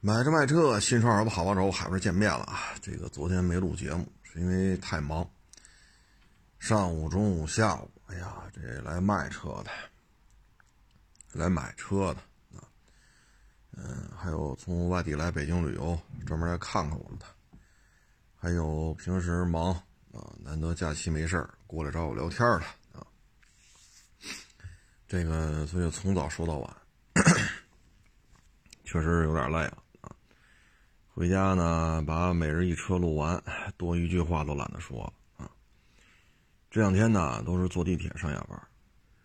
买车卖车，新车二手好帮手，海波见面了啊！这个昨天没录节目，是因为太忙。上午、中午、下午，哎呀，这来卖车的，来买车的啊，嗯，还有从外地来北京旅游，专门来看看我们的，还有平时忙啊，难得假期没事过来找我聊天的啊。这个所以从早说到晚，确实有点累了。回家呢，把每日一车录完，多一句话都懒得说了啊。这两天呢，都是坐地铁上下班，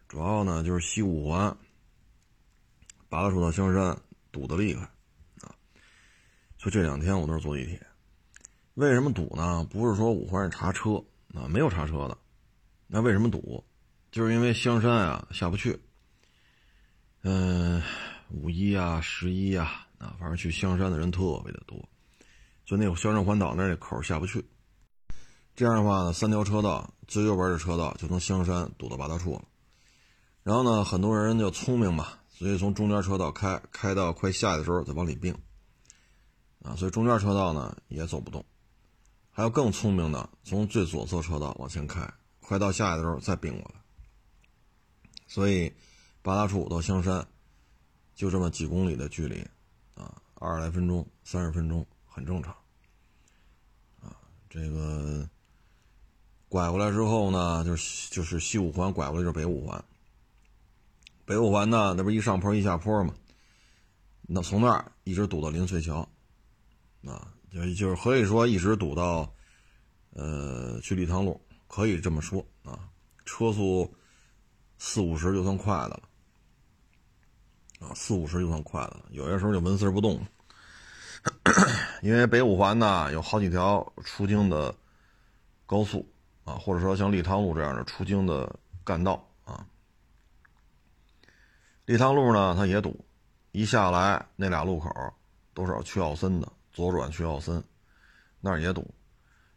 主要呢就是西五环八大处到香山堵得厉害啊，所以这两天我都是坐地铁。为什么堵呢？不是说五环是查车啊，没有查车的。那为什么堵？就是因为香山啊下不去。嗯，五一啊，十一啊。啊，反正去香山的人特别的多，就那个香山环岛那口下不去。这样的话呢，三条车道，最右边的车道就从香山堵到八大处了。然后呢，很多人就聪明嘛，所以从中间车道开，开到快下的时候再往里并。啊，所以中间车道呢也走不动。还有更聪明的，从最左侧车道往前开，快到下的时候再并过来。所以八大处到香山就这么几公里的距离。二十来分钟，三十分钟很正常，啊，这个拐过来之后呢，就是就是西五环拐过来就是北五环，北五环呢，那不一上坡一下坡嘛，那从那儿一直堵到临翠桥，啊，就就是可以说一直堵到，呃，去礼堂路，可以这么说啊，车速四五十就算快的了。啊，四五十就算快的了，有些时候就纹丝不动。因为北五环呢有好几条出京的高速啊，或者说像立汤路这样的出京的干道啊。立汤路呢它也堵，一下来那俩路口都是去奥森的，左转去奥森，那儿也堵。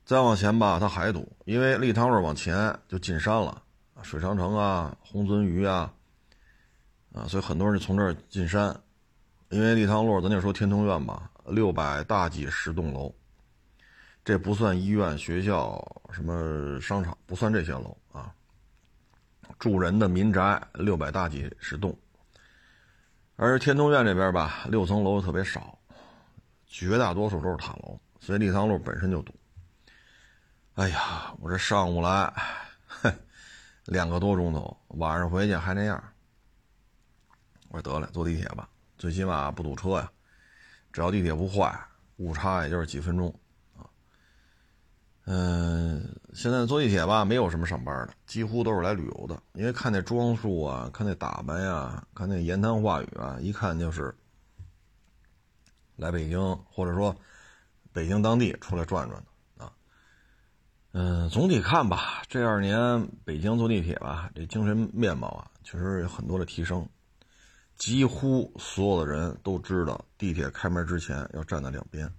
再往前吧，它还堵，因为立汤路往前就进山了，水长城啊，红鳟鱼啊。啊，所以很多人就从这儿进山，因为立汤路，咱就说天通苑吧，六百大几十栋楼，这不算医院、学校、什么商场，不算这些楼啊。住人的民宅六百大几十栋，而天通苑这边吧，六层楼特别少，绝大多数都是塔楼，所以立汤路本身就堵。哎呀，我这上午来，两个多钟头，晚上回去还那样。我说得了，坐地铁吧，最起码不堵车呀。只要地铁不坏，误差也就是几分钟啊。嗯，现在坐地铁吧，没有什么上班的，几乎都是来旅游的。因为看那装束啊，看那打扮呀，看那言谈话语啊，一看就是来北京或者说北京当地出来转转的啊。嗯，总体看吧，这二年北京坐地铁吧，这精神面貌啊，确实有很多的提升。几乎所有的人都知道，地铁开门之前要站在两边，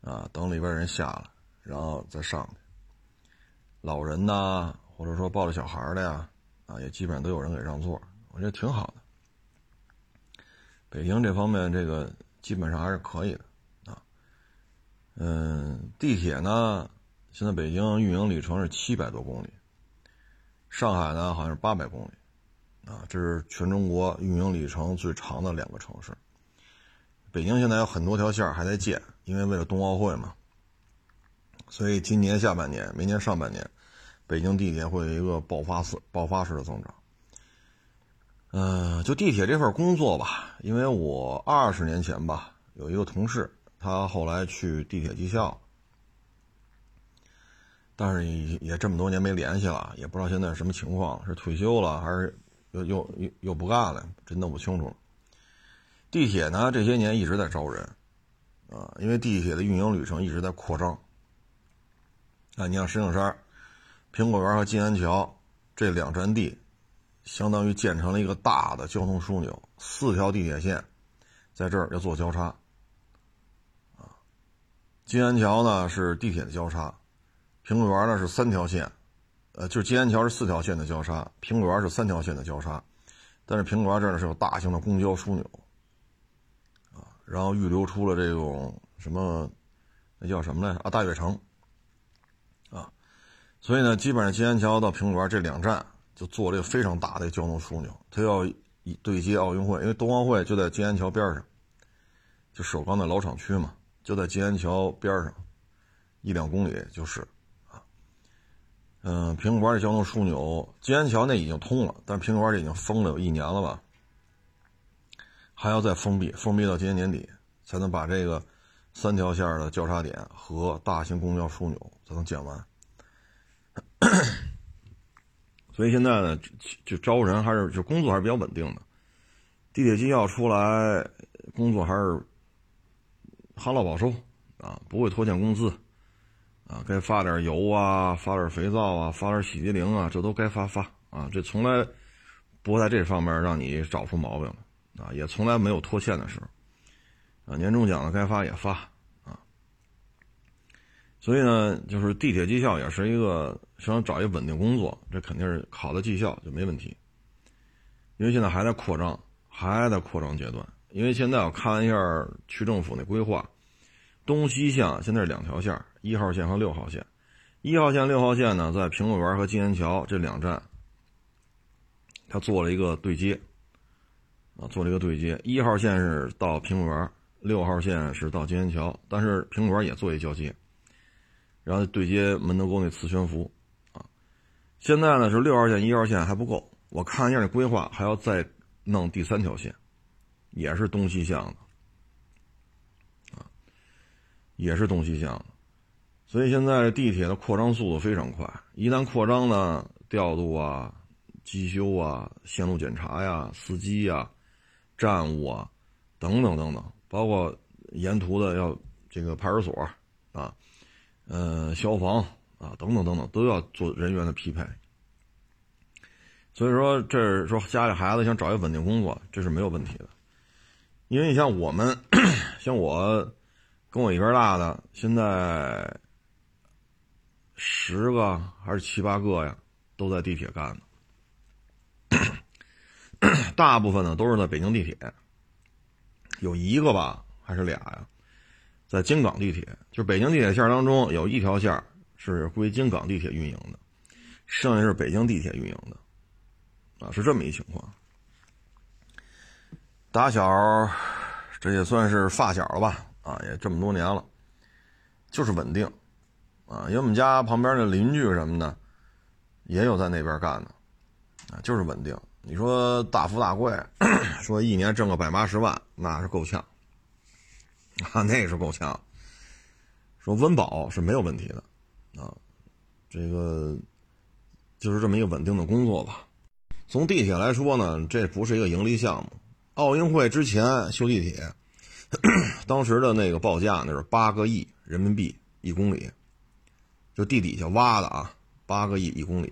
啊，等里边人下来，然后再上去。老人呐，或者说抱着小孩的呀，啊，也基本上都有人给让座，我觉得挺好的。北京这方面，这个基本上还是可以的，啊，嗯，地铁呢，现在北京运营里程是七百多公里，上海呢好像是八百公里。啊，这是全中国运营里程最长的两个城市。北京现在有很多条线还在建，因为为了冬奥会嘛。所以今年下半年、明年上半年，北京地铁会有一个爆发式、爆发式的增长。嗯，就地铁这份工作吧，因为我二十年前吧，有一个同事，他后来去地铁技校，但是也也这么多年没联系了，也不知道现在什么情况，是退休了还是？又又又不干了，真弄不清楚了。地铁呢，这些年一直在招人，啊，因为地铁的运营旅程一直在扩张。啊，你像石景山、苹果园和金安桥这两站地，相当于建成了一个大的交通枢纽，四条地铁线在这儿要做交叉。啊，金安桥呢是地铁的交叉，苹果园呢是三条线。呃，就是金安桥是四条线的交叉，苹果园是三条线的交叉，但是苹果园这儿呢是有大型的公交枢纽，啊，然后预留出了这种什么，那叫什么来着啊？大悦城，啊，所以呢，基本上金安桥到苹果园这两站就做了一个非常大的交通枢纽，它要对接奥运会，因为冬奥会就在金安桥边上，就首钢的老厂区嘛，就在金安桥边上，一两公里就是。嗯，苹果园的交通枢纽，金安桥那已经通了，但苹果园这已经封了有一年了吧？还要再封闭，封闭到今年年底，才能把这个三条线的交叉点和大型公交枢纽才能建完。所以现在呢，就招人还是就工作还是比较稳定的。地铁机要出来，工作还是旱涝保收啊，不会拖欠工资。啊，该发点油啊，发点肥皂啊，发点洗涤灵啊，这都该发发啊。这从来不在这方面让你找出毛病啊，也从来没有拖欠的时候啊。年终奖呢该发也发啊。所以呢，就是地铁绩效也是一个想找一稳定工作，这肯定是考的绩效就没问题。因为现在还在扩张，还在扩张阶段。因为现在我看了一下区政府那规划，东西向现在是两条线。一号线和六号线，一号线、六号线呢，在苹果园和金安桥这两站，它做了一个对接，啊，做了一个对接。一号线是到苹果园，六号线是到金安桥，但是苹果园也做一交接，然后对接门头沟那磁悬浮，啊，现在呢是六号线、一号线还不够，我看一下这规划，还要再弄第三条线，也是东西向的，也是东西向的。所以现在地铁的扩张速度非常快，一旦扩张呢，调度啊、机修啊、线路检查呀、司机呀、站务啊，等等等等，包括沿途的要这个派出所啊、呃消防啊等等等等，都要做人员的匹配。所以说，这说家里孩子想找一稳定工作，这是没有问题的。因为你像我们，像我跟我一边大的，现在。十个还是七八个呀，都在地铁干呢。大部分呢都是在北京地铁，有一个吧还是俩呀，在京港地铁。就北京地铁线当中有一条线是归京港地铁运营的，剩下是北京地铁运营的，啊，是这么一情况。打小这也算是发小了吧，啊，也这么多年了，就是稳定。啊，因为我们家旁边的邻居什么的，也有在那边干的，啊，就是稳定。你说大富大贵，说一年挣个百八十万，那是够呛，啊，那是够呛。说温饱是没有问题的，啊，这个就是这么一个稳定的工作吧。从地铁来说呢，这不是一个盈利项目。奥运会之前修地铁，当时的那个报价那是八个亿人民币一公里。就地底下挖的啊，八个亿一公里。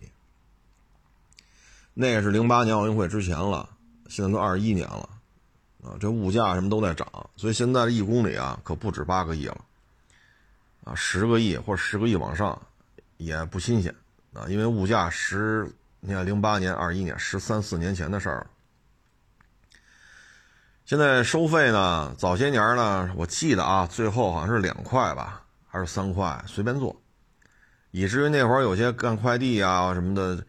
那是零八年奥运会之前了，现在都二十一年了，啊，这物价什么都在涨，所以现在的一公里啊，可不止八个亿了，啊，十个亿或者十个亿往上也不新鲜啊，因为物价十，你看零八年、二一年，十三四年前的事儿。现在收费呢，早些年呢，我记得啊，最后好像是两块吧，还是三块，随便坐。以至于那会儿有些干快递啊什么的，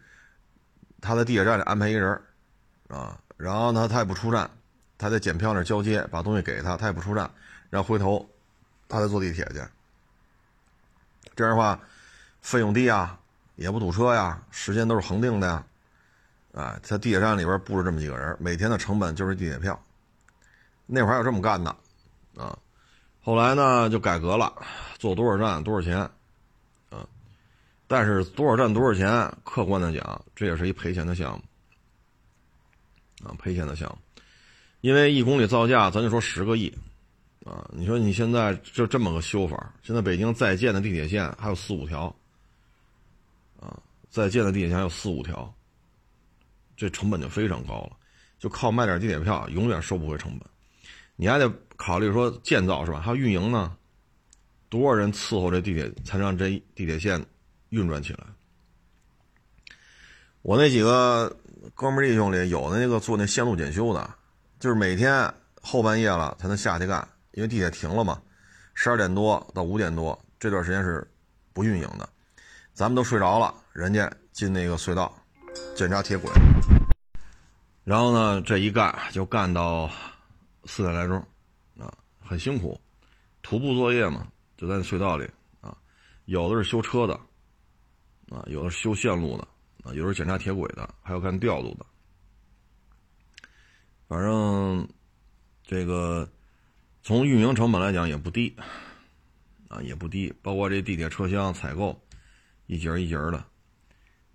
他在地铁站里安排一个人啊，然后呢他也不出站，他在检票那交接，把东西给他，他也不出站，然后回头他再坐地铁去。这样的话，费用低啊，也不堵车呀，时间都是恒定的呀，啊，在地铁站里边布置这么几个人，每天的成本就是地铁票。那会儿还有这么干的，啊，后来呢就改革了，坐多少站多少钱。啊但是多少站多少钱？客观的讲，这也是一赔钱的项目啊，赔钱的项目。因为一公里造价，咱就说十个亿啊。你说你现在就这么个修法，现在北京在建的地铁线还有四五条啊，在建的地铁线还有四五条，这成本就非常高了。就靠卖点地铁票，永远收不回成本。你还得考虑说建造是吧？还有运营呢，多少人伺候这地铁，才让这地铁线？运转起来，我那几个哥们弟兄里有的那个做那线路检修的，就是每天后半夜了才能下去干，因为地铁停了嘛，十二点多到五点多这段时间是不运营的，咱们都睡着了，人家进那个隧道检查铁轨，然后呢这一干就干到四点来钟，啊，很辛苦，徒步作业嘛，就在隧道里啊，有的是修车的，啊，有的是修线路的，啊，有的是检查铁轨的，还有干调度的。反正这个从运营成本来讲也不低啊，也不低。包括这地铁车厢采购一节一节的，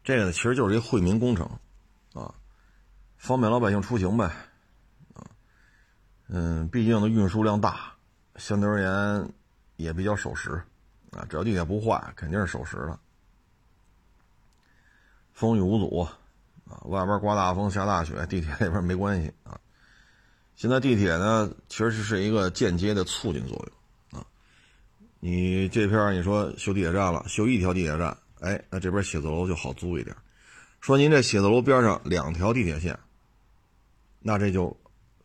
这个呢其实就是一惠民工程啊，方便老百姓出行呗。嗯，毕竟的运输量大，相对而言也比较守时啊。只要地铁不坏，肯定是守时的，风雨无阻。啊，外边刮大风下大雪，地铁里边没关系啊。现在地铁呢，其实是一个间接的促进作用啊。你这片你说修地铁站了，修一条地铁站，哎，那这边写字楼就好租一点。说您这写字楼边上两条地铁线，那这就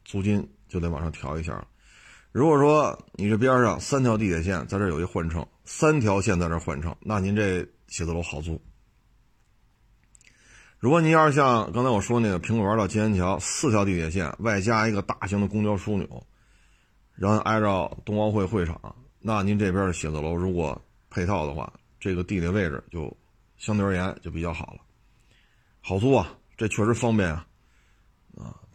租金就得往上调一下了。如果说你这边上三条地铁线在这有一换乘，三条线在这换乘，那您这写字楼好租。如果您要是像刚才我说那个苹果园到金源桥四条地铁线，外加一个大型的公交枢纽，然后挨着冬奥会会场，那您这边的写字楼如果配套的话，这个地理位置就相对而言就比较好了，好租啊，这确实方便，啊，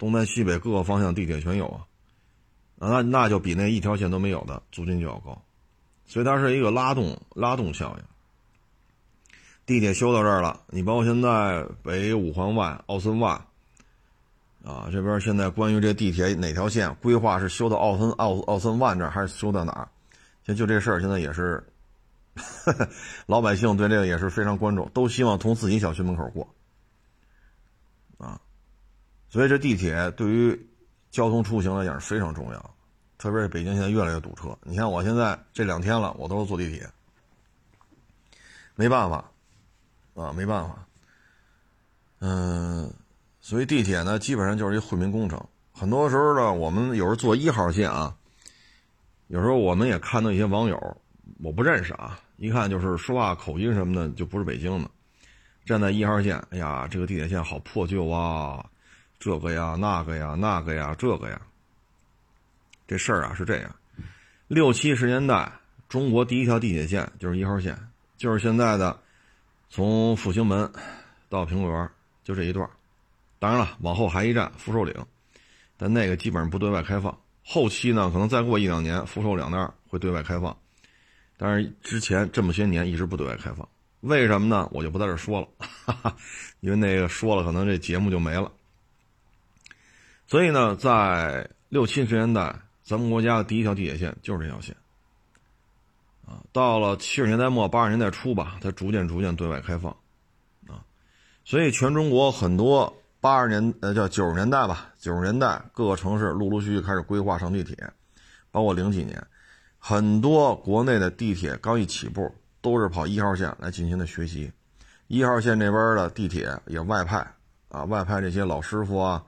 东南西北各个方向地铁全有啊，那那就比那一条线都没有的租金就要高，所以它是一个拉动拉动效应。地铁修到这儿了，你包括现在北五环外、奥森外，啊，这边现在关于这地铁哪条线规划是修到奥森奥奥森万这儿，还是修到哪儿？现就这事儿，现在也是 老百姓对这个也是非常关注，都希望从自己小区门口过，所以这地铁对于交通出行来讲是非常重要，特别是北京现在越来越堵车。你看我现在这两天了，我都是坐地铁，没办法。啊，没办法，嗯，所以地铁呢，基本上就是一惠民工程。很多时候呢，我们有时候坐一号线啊，有时候我们也看到一些网友，我不认识啊，一看就是说话口音什么的就不是北京的，站在一号线，哎呀，这个地铁线好破旧啊，这个呀，那个呀，那个呀，这个呀。这事儿啊是这样，六七十年代，中国第一条地铁线就是一号线，就是现在的。从复兴门到苹果园就这一段，当然了，往后还一站福寿岭，但那个基本上不对外开放。后期呢，可能再过一两年，福寿两那儿会对外开放，但是之前这么些年一直不对外开放，为什么呢？我就不在这说了，哈哈，因为那个说了，可能这节目就没了。所以呢，在六七十年代，咱们国家的第一条地铁线就是这条线。啊到了七十年代末八十年代初吧，它逐渐逐渐对外开放，啊，所以全中国很多八十年呃叫九十年代吧，九十年代各个城市陆陆续续开始规划上地铁，包括零几年，很多国内的地铁刚一起步都是跑一号线来进行的学习，一号线这边的地铁也外派啊，外派这些老师傅啊，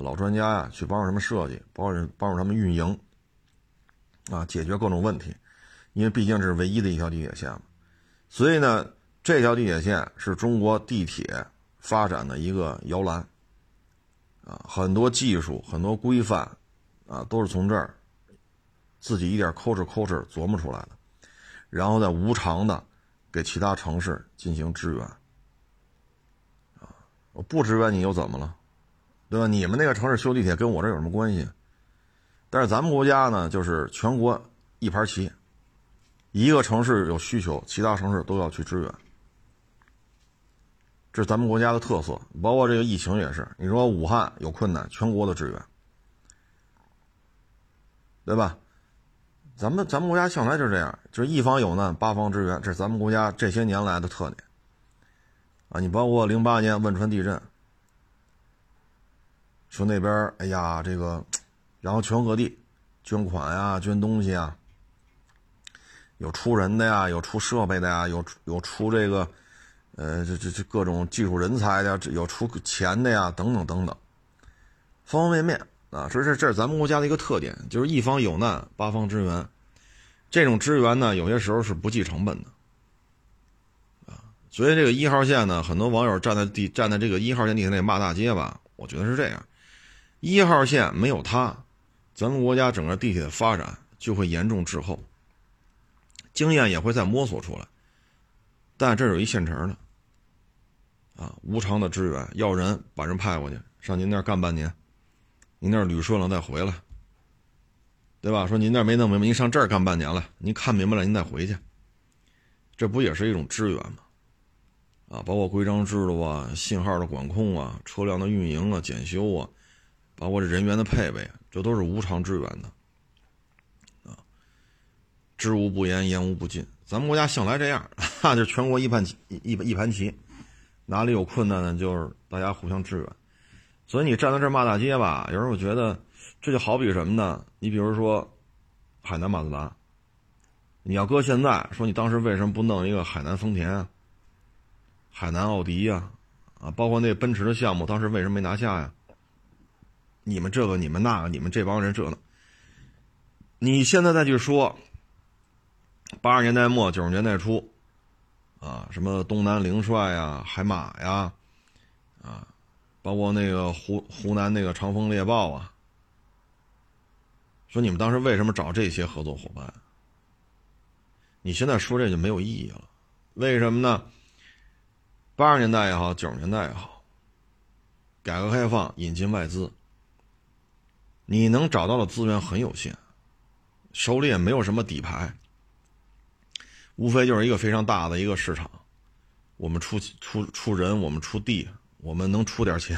老专家呀去帮助他们设计，帮助帮助他们运营，啊解决各种问题。因为毕竟这是唯一的一条地铁线嘛，所以呢，这条地铁线是中国地铁发展的一个摇篮，啊，很多技术、很多规范，啊，都是从这儿自己一点抠哧抠哧琢磨出来的，然后再无偿的给其他城市进行支援，啊，我不支援你又怎么了，对吧？你们那个城市修地铁跟我这有什么关系？但是咱们国家呢，就是全国一盘棋。一个城市有需求，其他城市都要去支援，这是咱们国家的特色。包括这个疫情也是，你说武汉有困难，全国的支援，对吧？咱们咱们国家向来就是这样，就是一方有难，八方支援，这是咱们国家这些年来的特点。啊，你包括零八年汶川地震，说那边哎呀这个，然后全国各地捐款呀，捐东西啊。有出人的呀，有出设备的呀，有有出这个，呃，这这这各种技术人才的，有出钱的呀，等等等等，方方面面啊，这是这是咱们国家的一个特点，就是一方有难八方支援。这种支援呢，有些时候是不计成本的，啊，所以这个一号线呢，很多网友站在地站在这个一号线地铁内骂大街吧，我觉得是这样，一号线没有它，咱们国家整个地铁的发展就会严重滞后，经验也会再摸索出来，但这有一现成的，啊，无偿的支援，要人把人派过去上您那儿干半年，您那儿捋顺了再回来。对吧？说您那没弄明白，您上这儿干半年了，您看明白了，您再回去，这不也是一种支援吗？啊，包括规章制度啊、信号的管控啊、车辆的运营啊、检修啊，包括这人员的配备，这都是无偿支援的。啊，知无不言，言无不尽。咱们国家向来这样，那 就全国一盘棋，一一盘棋，哪里有困难呢，就是大家互相支援。所以你站在这骂大街吧，有时候我觉得。这就好比什么呢？你比如说，海南马自达，你要搁现在说，你当时为什么不弄一个海南丰田、海南奥迪呀？啊，包括那奔驰的项目，当时为什么没拿下呀？你们这个，你们那个，你们这帮人这呢？你现在再去说，八十年代末九十年代初，啊，什么东南凌帅呀、海马呀，啊，包括那个湖湖南那个长风猎豹啊。说你们当时为什么找这些合作伙伴？你现在说这就没有意义了，为什么呢？八十年代也好，九十年代也好，改革开放引进外资，你能找到的资源很有限，手里也没有什么底牌，无非就是一个非常大的一个市场，我们出出出人，我们出地，我们能出点钱，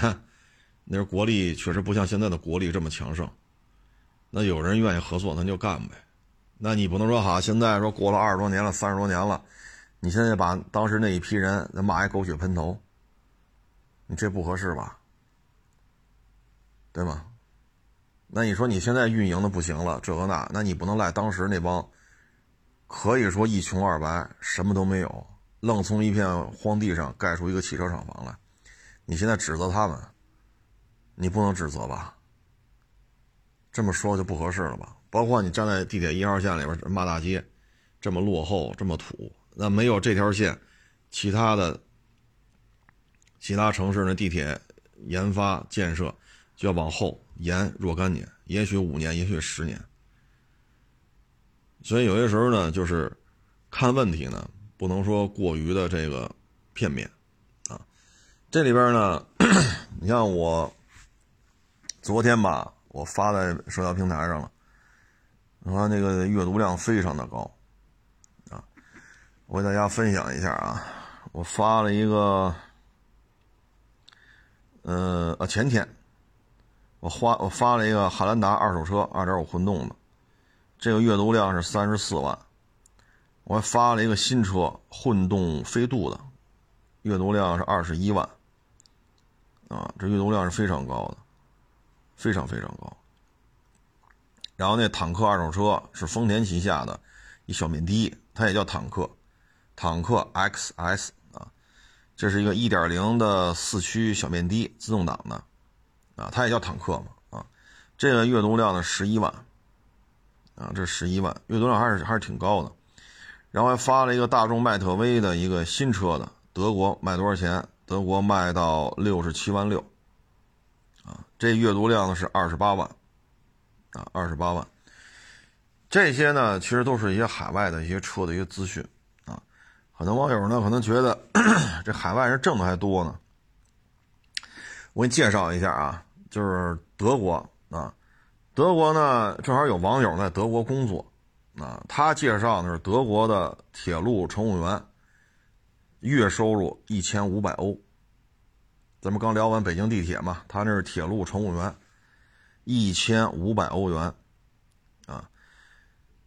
那时候国力确实不像现在的国力这么强盛。那有人愿意合作，咱就干呗。那你不能说好，现在说过了二十多年了，三十多年了，你现在把当时那一批人骂一狗血喷头，你这不合适吧？对吗？那你说你现在运营的不行了，这个那，那你不能赖当时那帮，可以说一穷二白，什么都没有，愣从一片荒地上盖出一个汽车厂房来，你现在指责他们，你不能指责吧？这么说就不合适了吧？包括你站在地铁一号线里边骂大街，这么落后，这么土，那没有这条线，其他的其他城市的地铁研发建设就要往后延若干年，也许五年，也许十年。所以有些时候呢，就是看问题呢，不能说过于的这个片面啊。这里边呢，你像我昨天吧。我发在社交平台上了，我看那个阅读量非常的高，啊，我给大家分享一下啊，我发了一个，呃啊前天，我花我发了一个汉兰达二手车二点五混动的，这个阅读量是三十四万，我还发了一个新车混动飞度的，阅读量是二十一万，啊，这阅读量是非常高的。非常非常高，然后那坦克二手车是丰田旗下的一小面的，它也叫坦克，坦克 XS 啊，这是一个1.0的四驱小面的，自动挡的，啊，它也叫坦克嘛，啊，这个阅读量呢十一万，啊，这十一万阅读量还是还是挺高的，然后还发了一个大众迈特威的一个新车的，德国卖多少钱？德国卖到六十七万六。啊，这阅读量呢是二十八万，啊，二十八万。这些呢，其实都是一些海外的一些车的一些资讯啊。很多网友呢可能觉得 这海外人挣的还多呢。我给你介绍一下啊，就是德国啊，德国呢正好有网友在德国工作。啊，他介绍的是德国的铁路乘务员，月收入一千五百欧。咱们刚聊完北京地铁嘛，他那是铁路乘务员，一千五百欧元，啊，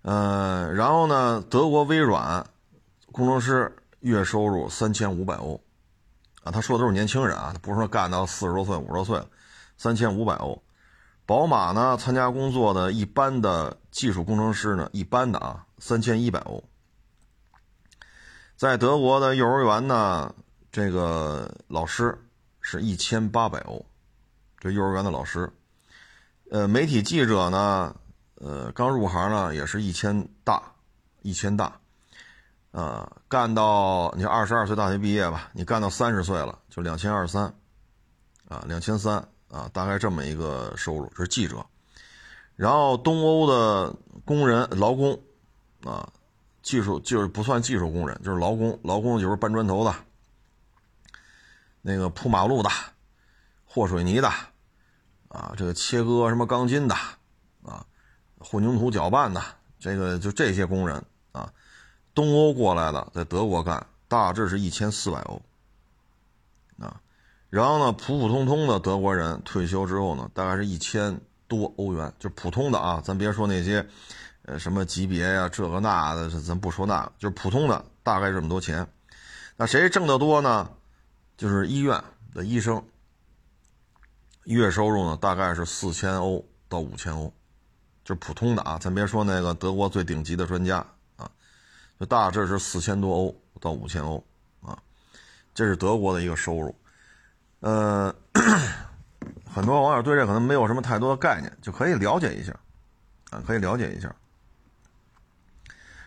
呃，然后呢，德国微软工程师月收入三千五百欧，啊，他说的都是年轻人啊，他不是说干到四十多岁、五十多岁了，三千五百欧。宝马呢，参加工作的一般的技术工程师呢，一般的啊，三千一百欧。在德国的幼儿园呢，这个老师。是一千八百欧，这幼儿园的老师，呃，媒体记者呢，呃，刚入行呢，也是一千大，一千大，啊，干到你二十二岁大学毕业吧，你干到三十岁了，就两千二三，啊，两千三啊，大概这么一个收入，是记者。然后东欧的工人劳工，啊，技术就是不算技术工人，就是劳工，劳工就是搬砖头的，那个铺马路的，和水泥的，啊，这个切割什么钢筋的，啊，混凝土搅拌的，这个就这些工人啊，东欧过来的，在德国干，大致是一千四百欧，然后呢，普普通通的德国人退休之后呢，大概是一千。多欧元就普通的啊，咱别说那些，呃，什么级别呀，这个那的，咱不说那个，就是普通的，大概这么多钱。那谁挣得多呢？就是医院的医生，月收入呢大概是四千欧到五千欧，就普通的啊，咱别说那个德国最顶级的专家啊，就大致是四千多欧到五千欧啊，这是德国的一个收入，呃。很多网友对这可能没有什么太多的概念，就可以了解一下，啊，可以了解一下。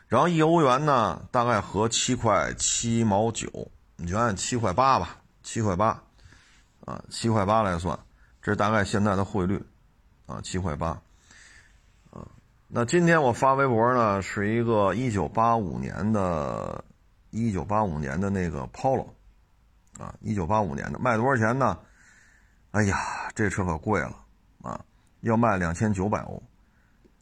然后一欧元呢，大概合七块七毛九，你就按七块八吧，七块八，啊，七块八来算，这是大概现在的汇率，啊，七块八，啊，那今天我发微博呢，是一个一九八五年的，一九八五年的那个 Polo，啊，一九八五年的，卖多少钱呢？哎呀，这车可贵了啊！要卖两千九百欧，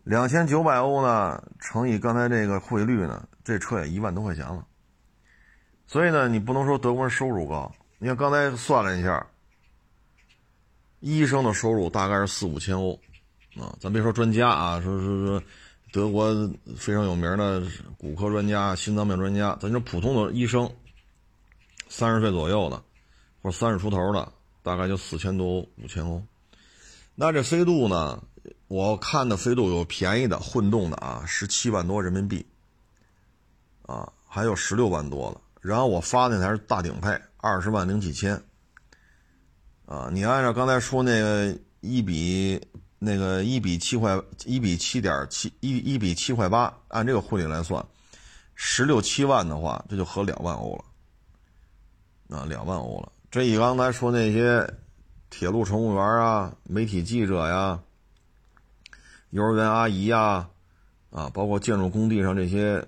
两千九百欧呢，乘以刚才这个汇率呢，这车也一万多块钱了。所以呢，你不能说德国人收入高。你看刚才算了一下，医生的收入大概是四五千欧啊。咱别说专家啊，说说说德国非常有名的骨科专家、心脏病专家，咱就普通的医生，三十岁左右的，或者三十出头的。大概就四千多欧、五千欧，那这飞度呢？我看的飞度有便宜的混动的啊，十七万多人民币，啊，还有十六万多的。然后我发那台是大顶配，二十万零几千，啊，你按照刚才说那个一比那个一比七块一比七点七一一比七块八，按这个汇率来算，十六七万的话，这就合两万欧了，啊，两万欧了。这以刚才说那些铁路乘务员啊、媒体记者呀、幼儿园阿姨呀，啊，包括建筑工地上这些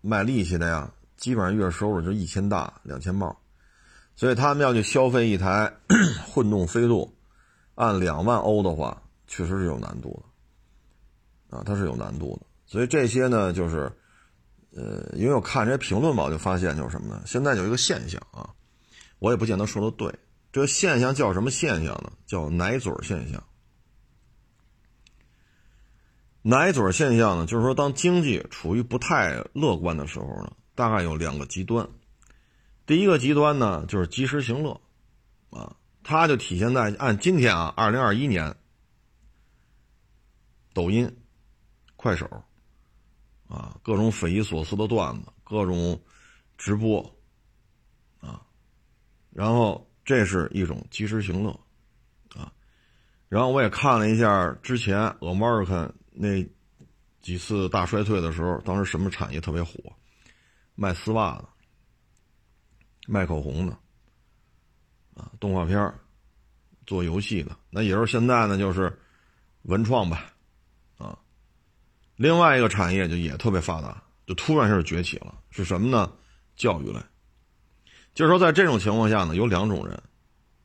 卖力气的呀，基本上月收入就一千大、两千帽，所以他们要去消费一台 混动飞度，按两万欧的话，确实是有难度的，啊，它是有难度的。所以这些呢，就是，呃，因为我看这些评论吧，我就发现就是什么呢？现在有一个现象啊。我也不见得说的对，这现象叫什么现象呢？叫奶嘴现象。奶嘴现象呢，就是说，当经济处于不太乐观的时候呢，大概有两个极端。第一个极端呢，就是及时行乐，啊，它就体现在按今天啊，二零二一年，抖音、快手，啊，各种匪夷所思的段子，各种直播。然后这是一种及时行乐，啊，然后我也看了一下之前 American 那几次大衰退的时候，当时什么产业特别火？卖丝袜的，卖口红的，啊，动画片做游戏的。那也就是现在呢，就是文创吧，啊，另外一个产业就也特别发达，就突然是崛起了，是什么呢？教育类。就是说，在这种情况下呢，有两种人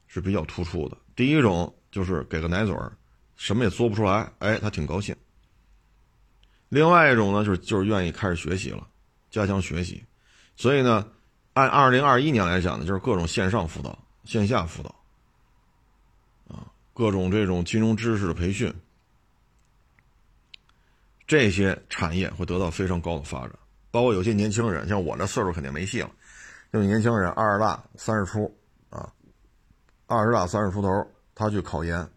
是比较突出的。第一种就是给个奶嘴儿，什么也做不出来，哎，他挺高兴。另外一种呢，就是就是愿意开始学习了，加强学习。所以呢，按二零二一年来讲呢，就是各种线上辅导、线下辅导，啊，各种这种金融知识的培训，这些产业会得到非常高的发展。包括有些年轻人，像我这岁数肯定没戏了。就年轻人二十大三十出啊，二十大三十出头，他去考研，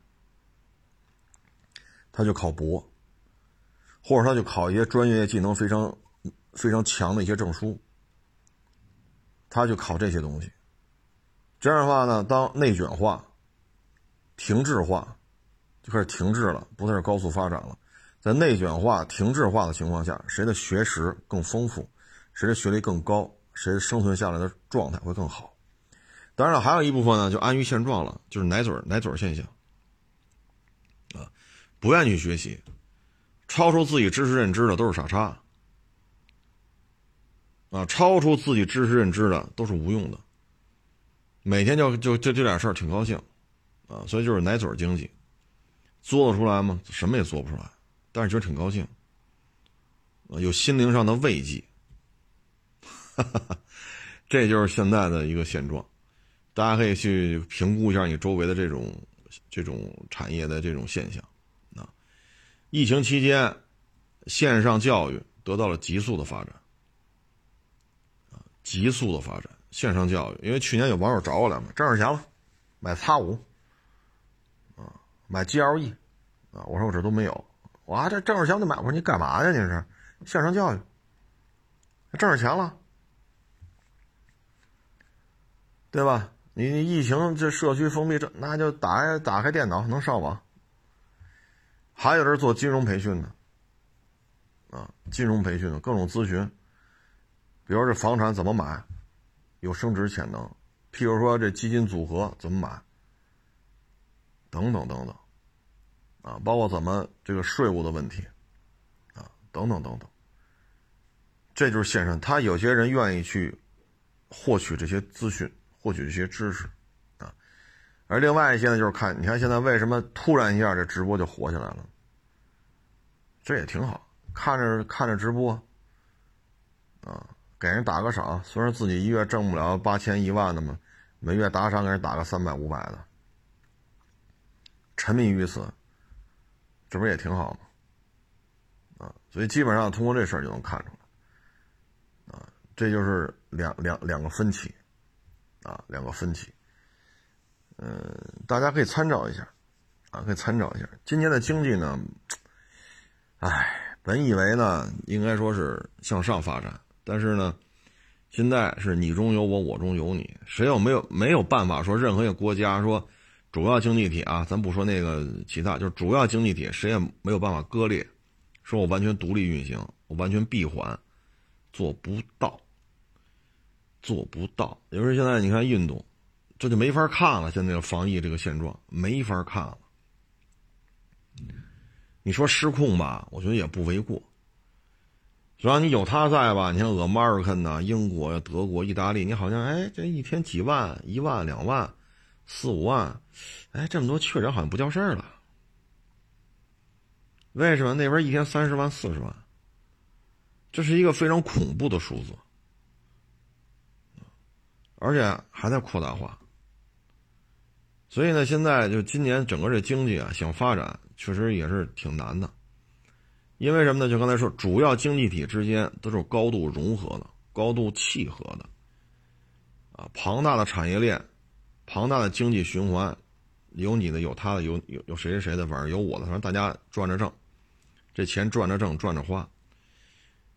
他去考博，或者他去考一些专业技能非常非常强的一些证书，他去考这些东西。这样的话呢，当内卷化、停滞化就开始停滞了，不再是高速发展了。在内卷化、停滞化的情况下，谁的学识更丰富，谁的学历更高，谁生存下来的状态会更好。当然了，还有一部分呢，就安于现状了，就是奶嘴奶嘴现象啊，不愿意去学习，超出自己知识认知的都是傻叉啊，超出自己知识认知的都是无用的，每天就就就这点事儿挺高兴啊，所以就是奶嘴经济，做得出来吗？什么也做不出来。但是觉得挺高兴，有心灵上的慰藉，哈 哈这就是现在的一个现状。大家可以去评估一下你周围的这种这种产业的这种现象啊。疫情期间，线上教育得到了急速的发展啊，急速的发展。线上教育，因为去年有网友找我来嘛，挣着钱了，买叉五啊，买 GLE 啊，我说我这都没有。哇，这挣着钱就买我说，你干嘛呀？你是线上教育，挣着钱了，对吧？你你疫情这社区封闭，这那就打开打开电脑能上网。还有人做金融培训的，啊，金融培训的各种咨询，比如这房产怎么买，有升值潜能；譬如说这基金组合怎么买，等等等等。啊，包括怎么这个税务的问题，啊，等等等等，这就是线上。他有些人愿意去获取这些资讯，获取这些知识，啊，而另外一些呢，就是看，你看现在为什么突然一下这直播就火起来了？这也挺好，看着看着直播，啊，给人打个赏，虽然自己一月挣不了八千一万的嘛，每月打赏给人打个三百五百的，沉迷于此。这不也挺好吗？啊，所以基本上通过这事儿就能看出来，啊，这就是两两两个分歧，啊，两个分歧，嗯，大家可以参照一下，啊，可以参照一下。今年的经济呢，哎，本以为呢应该说是向上发展，但是呢，现在是你中有我，我中有你，谁又没有没有办法说任何一个国家说。主要经济体啊，咱不说那个其他，就是主要经济体，谁也没有办法割裂，说我完全独立运行，我完全闭环，做不到，做不到。因为现在，你看印度，这就没法看了。现在防疫这个现状没法看了。你说失控吧，我觉得也不为过。只要你有他在吧，你像俄马尔肯呐、英国呀、德国、意大利，你好像哎，这一天几万、一万、两万。四五万，哎，这么多确诊好像不叫事儿了。为什么那边一天三十万、四十万？这是一个非常恐怖的数字，而且还在扩大化。所以呢，现在就今年整个这经济啊，想发展确实也是挺难的。因为什么呢？就刚才说，主要经济体之间都是高度融合的、高度契合的，啊，庞大的产业链。庞大的经济循环，有你的，有他的，有有有谁谁谁的，反正有我的，反正大家赚着挣，这钱赚着挣，赚着花。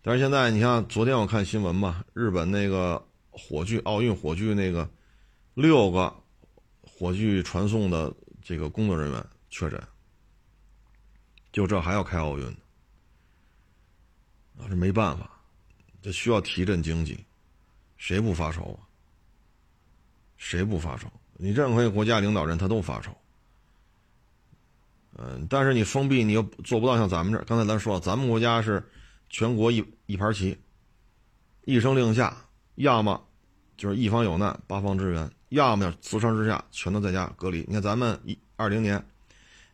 但是现在，你像昨天我看新闻嘛，日本那个火炬奥运火炬那个六个火炬传送的这个工作人员确诊，就这还要开奥运啊，这没办法，这需要提振经济，谁不发愁啊？谁不发愁？你任何一个国家领导人他都发愁，嗯，但是你封闭你又做不到像咱们这。刚才咱说了，咱们国家是全国一一盘棋，一声令下，要么就是一方有难八方支援，要么自上至下全都在家隔离。你看咱们一二零年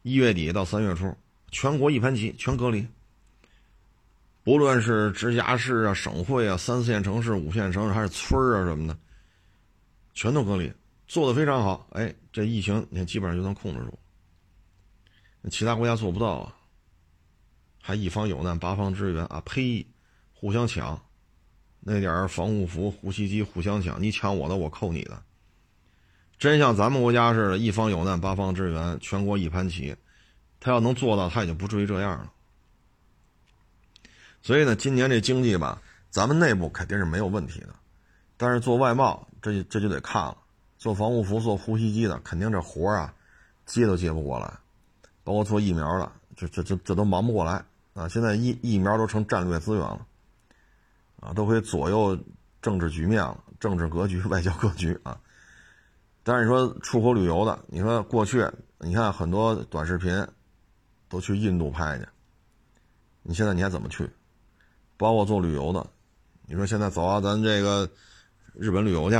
一月底到三月初，全国一盘棋全隔离，不论是直辖市啊、省会啊、三四线城市、五线城市还是村啊什么的，全都隔离。做的非常好，哎，这疫情你看基本上就能控制住。其他国家做不到啊，还一方有难八方支援啊？呸，互相抢，那点防护服、呼吸机互相抢，你抢我的，我扣你的。真像咱们国家似的，一方有难八方支援，全国一盘棋，他要能做到，他也就不至于这样了。所以呢，今年这经济吧，咱们内部肯定是没有问题的，但是做外贸，这这就得看了。做防护服、做呼吸机的，肯定这活啊，接都接不过来。包括做疫苗的，这这这这都忙不过来啊！现在疫疫苗都成战略资源了，啊，都可以左右政治局面了，政治格局、外交格局啊。但是你说出口旅游的，你说过去你看很多短视频都去印度拍去，你现在你还怎么去？包括做旅游的，你说现在走啊，咱这个日本旅游去，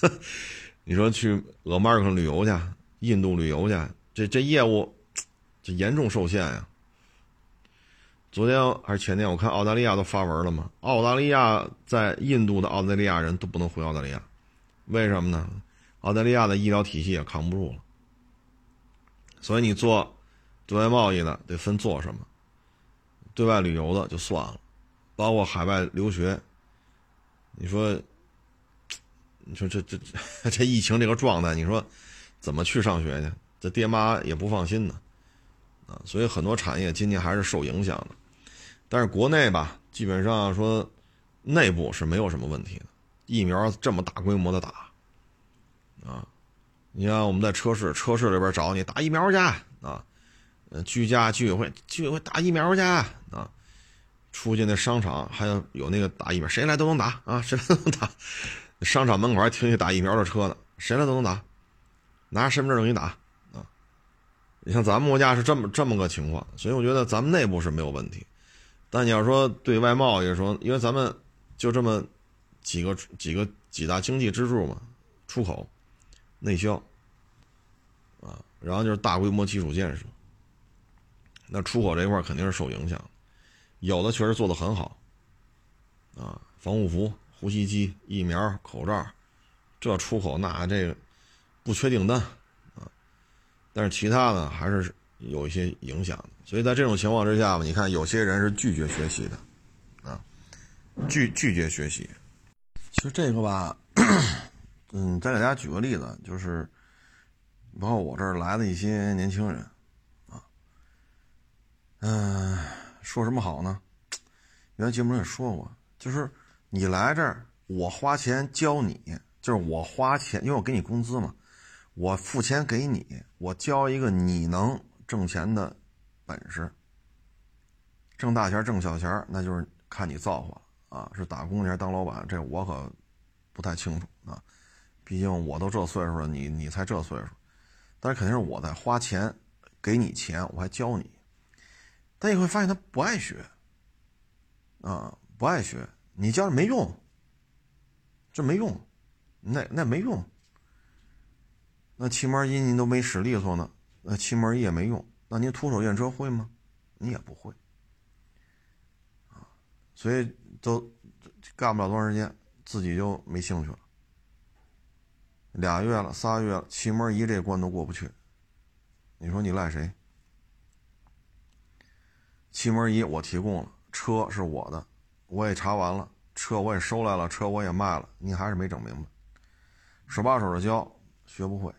你说去俄马尔克旅游去，印度旅游去，这这业务 这严重受限呀。昨天还是前天，我看澳大利亚都发文了嘛，澳大利亚在印度的澳大利亚人都不能回澳大利亚，为什么呢？澳大利亚的医疗体系也扛不住了，所以你做对外贸易的得分做什么，对外旅游的就算了，包括海外留学，你说，你说这这 这疫情这个状态，你说怎么去上学去？这爹妈也不放心呢，啊，所以很多产业今年还是受影响的，但是国内吧，基本上说内部是没有什么问题的，疫苗这么大规模的打。啊，你像我们在车市，车市里边找你打疫苗去啊，居家居委会居委会打疫苗去啊，出去那商场还有有那个打疫苗，谁来都能打啊，谁来都能打。商场门口还停一打疫苗的车呢，谁来都能打，拿着身份证给你打啊。你像咱们国家是这么这么个情况，所以我觉得咱们内部是没有问题，但你要说对外贸易说，因为咱们就这么几个几个几大经济支柱嘛，出口。内销，啊，然后就是大规模基础建设。那出口这一块肯定是受影响，有的确实做得很好，啊，防护服、呼吸机、疫苗、口罩，这出口那这个不缺订单，啊，但是其他的还是有一些影响。所以在这种情况之下，你看有些人是拒绝学习的，啊，拒拒绝学习。其实这个吧。嗯，再给大家举个例子，就是，包括我这儿来的一些年轻人，啊，嗯，说什么好呢？原来节目中也说过，就是你来这儿，我花钱教你，就是我花钱，因为我给你工资嘛，我付钱给你，我教一个你能挣钱的本事，挣大钱挣小钱，那就是看你造化啊，是打工还是当老板，这我可不太清楚啊。毕竟我都这岁数了，你你才这岁数，但是肯定是我在花钱给你钱，我还教你，但你会发现他不爱学，啊，不爱学，你教没用，这没用，那那没用，那气门一你都没使利索呢，那气门仪也没用，那你徒手验车会吗？你也不会，啊，所以都干不了多长时间，自己就没兴趣了。俩月了，仨月了，气门仪这关都过不去。你说你赖谁？气门仪我提供了，车是我的，我也查完了，车我也收来了，车我也卖了，你还是没整明白。手把手的教，学不会。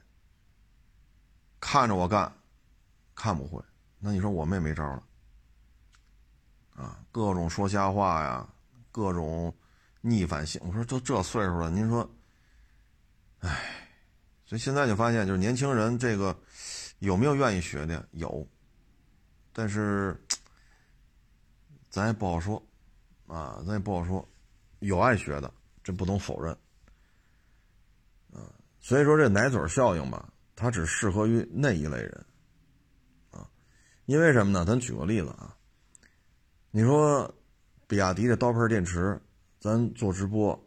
看着我干，看不会，那你说我们也没招了。啊，各种说瞎话呀，各种逆反性。我说都这岁数了，您说。唉，所以现在就发现，就是年轻人这个有没有愿意学的有，但是咱也不好说啊，咱也不好说。有爱学的，这不能否认啊。所以说这奶嘴效应吧，它只适合于那一类人啊。因为什么呢？咱举个例子啊，你说比亚迪的刀片电池，咱做直播，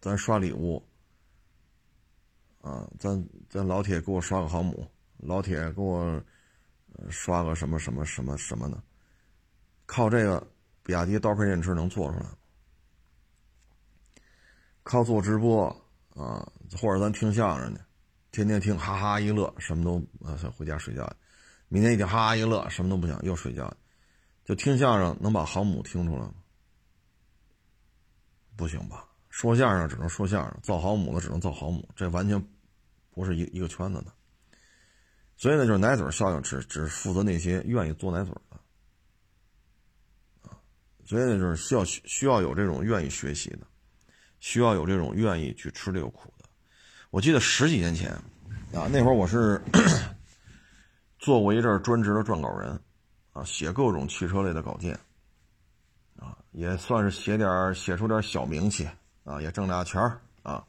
咱刷礼物。啊，咱咱老铁给我刷个航母，老铁给我刷个什么什么什么什么的，靠这个比亚迪刀片电池能做出来吗？靠做直播啊，或者咱听相声去，天天听哈哈一乐，什么都啊回家睡觉，明天一听哈哈一乐，什么都不想又睡觉，就听相声能把航母听出来吗？不行吧？说相声只能说相声，造航母的只能造航母，这完全。不是一一个圈子的，所以呢，就是奶嘴效应只只负责那些愿意做奶嘴的，啊，所以呢，就是需要需要有这种愿意学习的，需要有这种愿意去吃这个苦。我记得十几年前，啊，那会儿我是 做过一阵专职的撰稿人，啊，写各种汽车类的稿件，啊，也算是写点写出点小名气，啊，也挣俩钱儿，啊，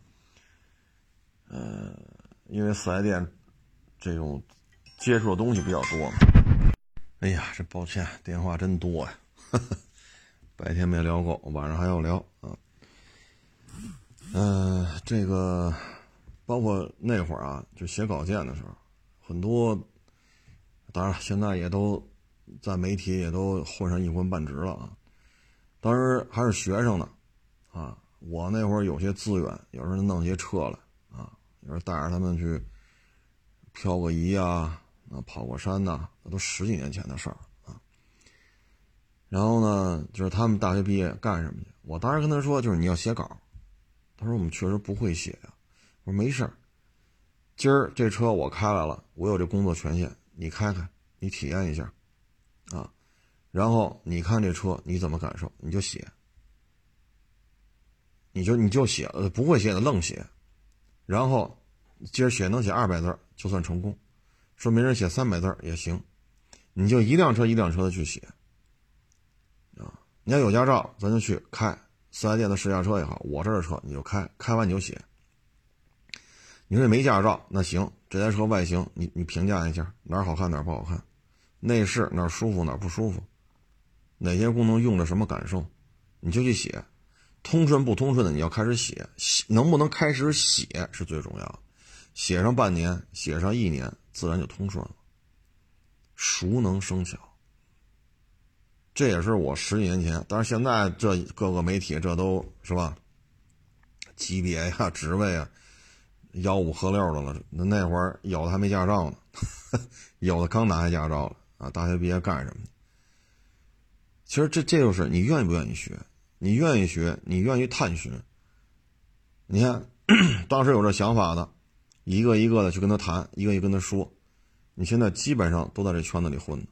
嗯，因为四 S 店这种接触的东西比较多嘛。哎呀，这抱歉，电话真多呀，白天没聊够，晚上还要聊啊。嗯，这个包括那会儿啊，就写稿件的时候，很多，当然现在也都在媒体也都混上一官半职了啊。当时还是学生呢，啊，我那会儿有些资源，有时候弄些车来啊，有时候带着他们去漂个移啊，啊，跑过山呐，那都十几年前的事儿啊。然后呢，就是他们大学毕业干什么去？我当时跟他说，就是你要写稿。他说：“我们确实不会写呀。”我说：“没事儿，今儿这车我开来了，我有这工作权限，你开开，你体验一下，啊，然后你看这车你怎么感受，你就写，你就你就写，呃，不会写的愣写，然后今儿写能写二百字就算成功，说没人写三百字也行，你就一辆车一辆车的去写，啊，你要有驾照，咱就去开。”四 S 店的试驾车也好，我这儿的车你就开，开完你就写。你说没驾照那行，这台车外形你你评价一下，哪儿好看哪儿不好看，内饰哪儿舒服哪儿不舒服，哪些功能用着什么感受，你就去写。通顺不通顺的你要开始写，能不能开始写是最重要的。写上半年，写上一年，自然就通顺了。熟能生巧。这也是我十几年前，但是现在这各个媒体这都是吧，级别呀、职位啊，吆五喝六的了。那那会儿有的还没驾照呢，有的刚拿下驾照了啊，大学毕业干什么？其实这这就是你愿意不愿意学，你愿意学，你愿意探寻。你看，当时有这想法的，一个一个的去跟他谈，一个一个跟他说，你现在基本上都在这圈子里混。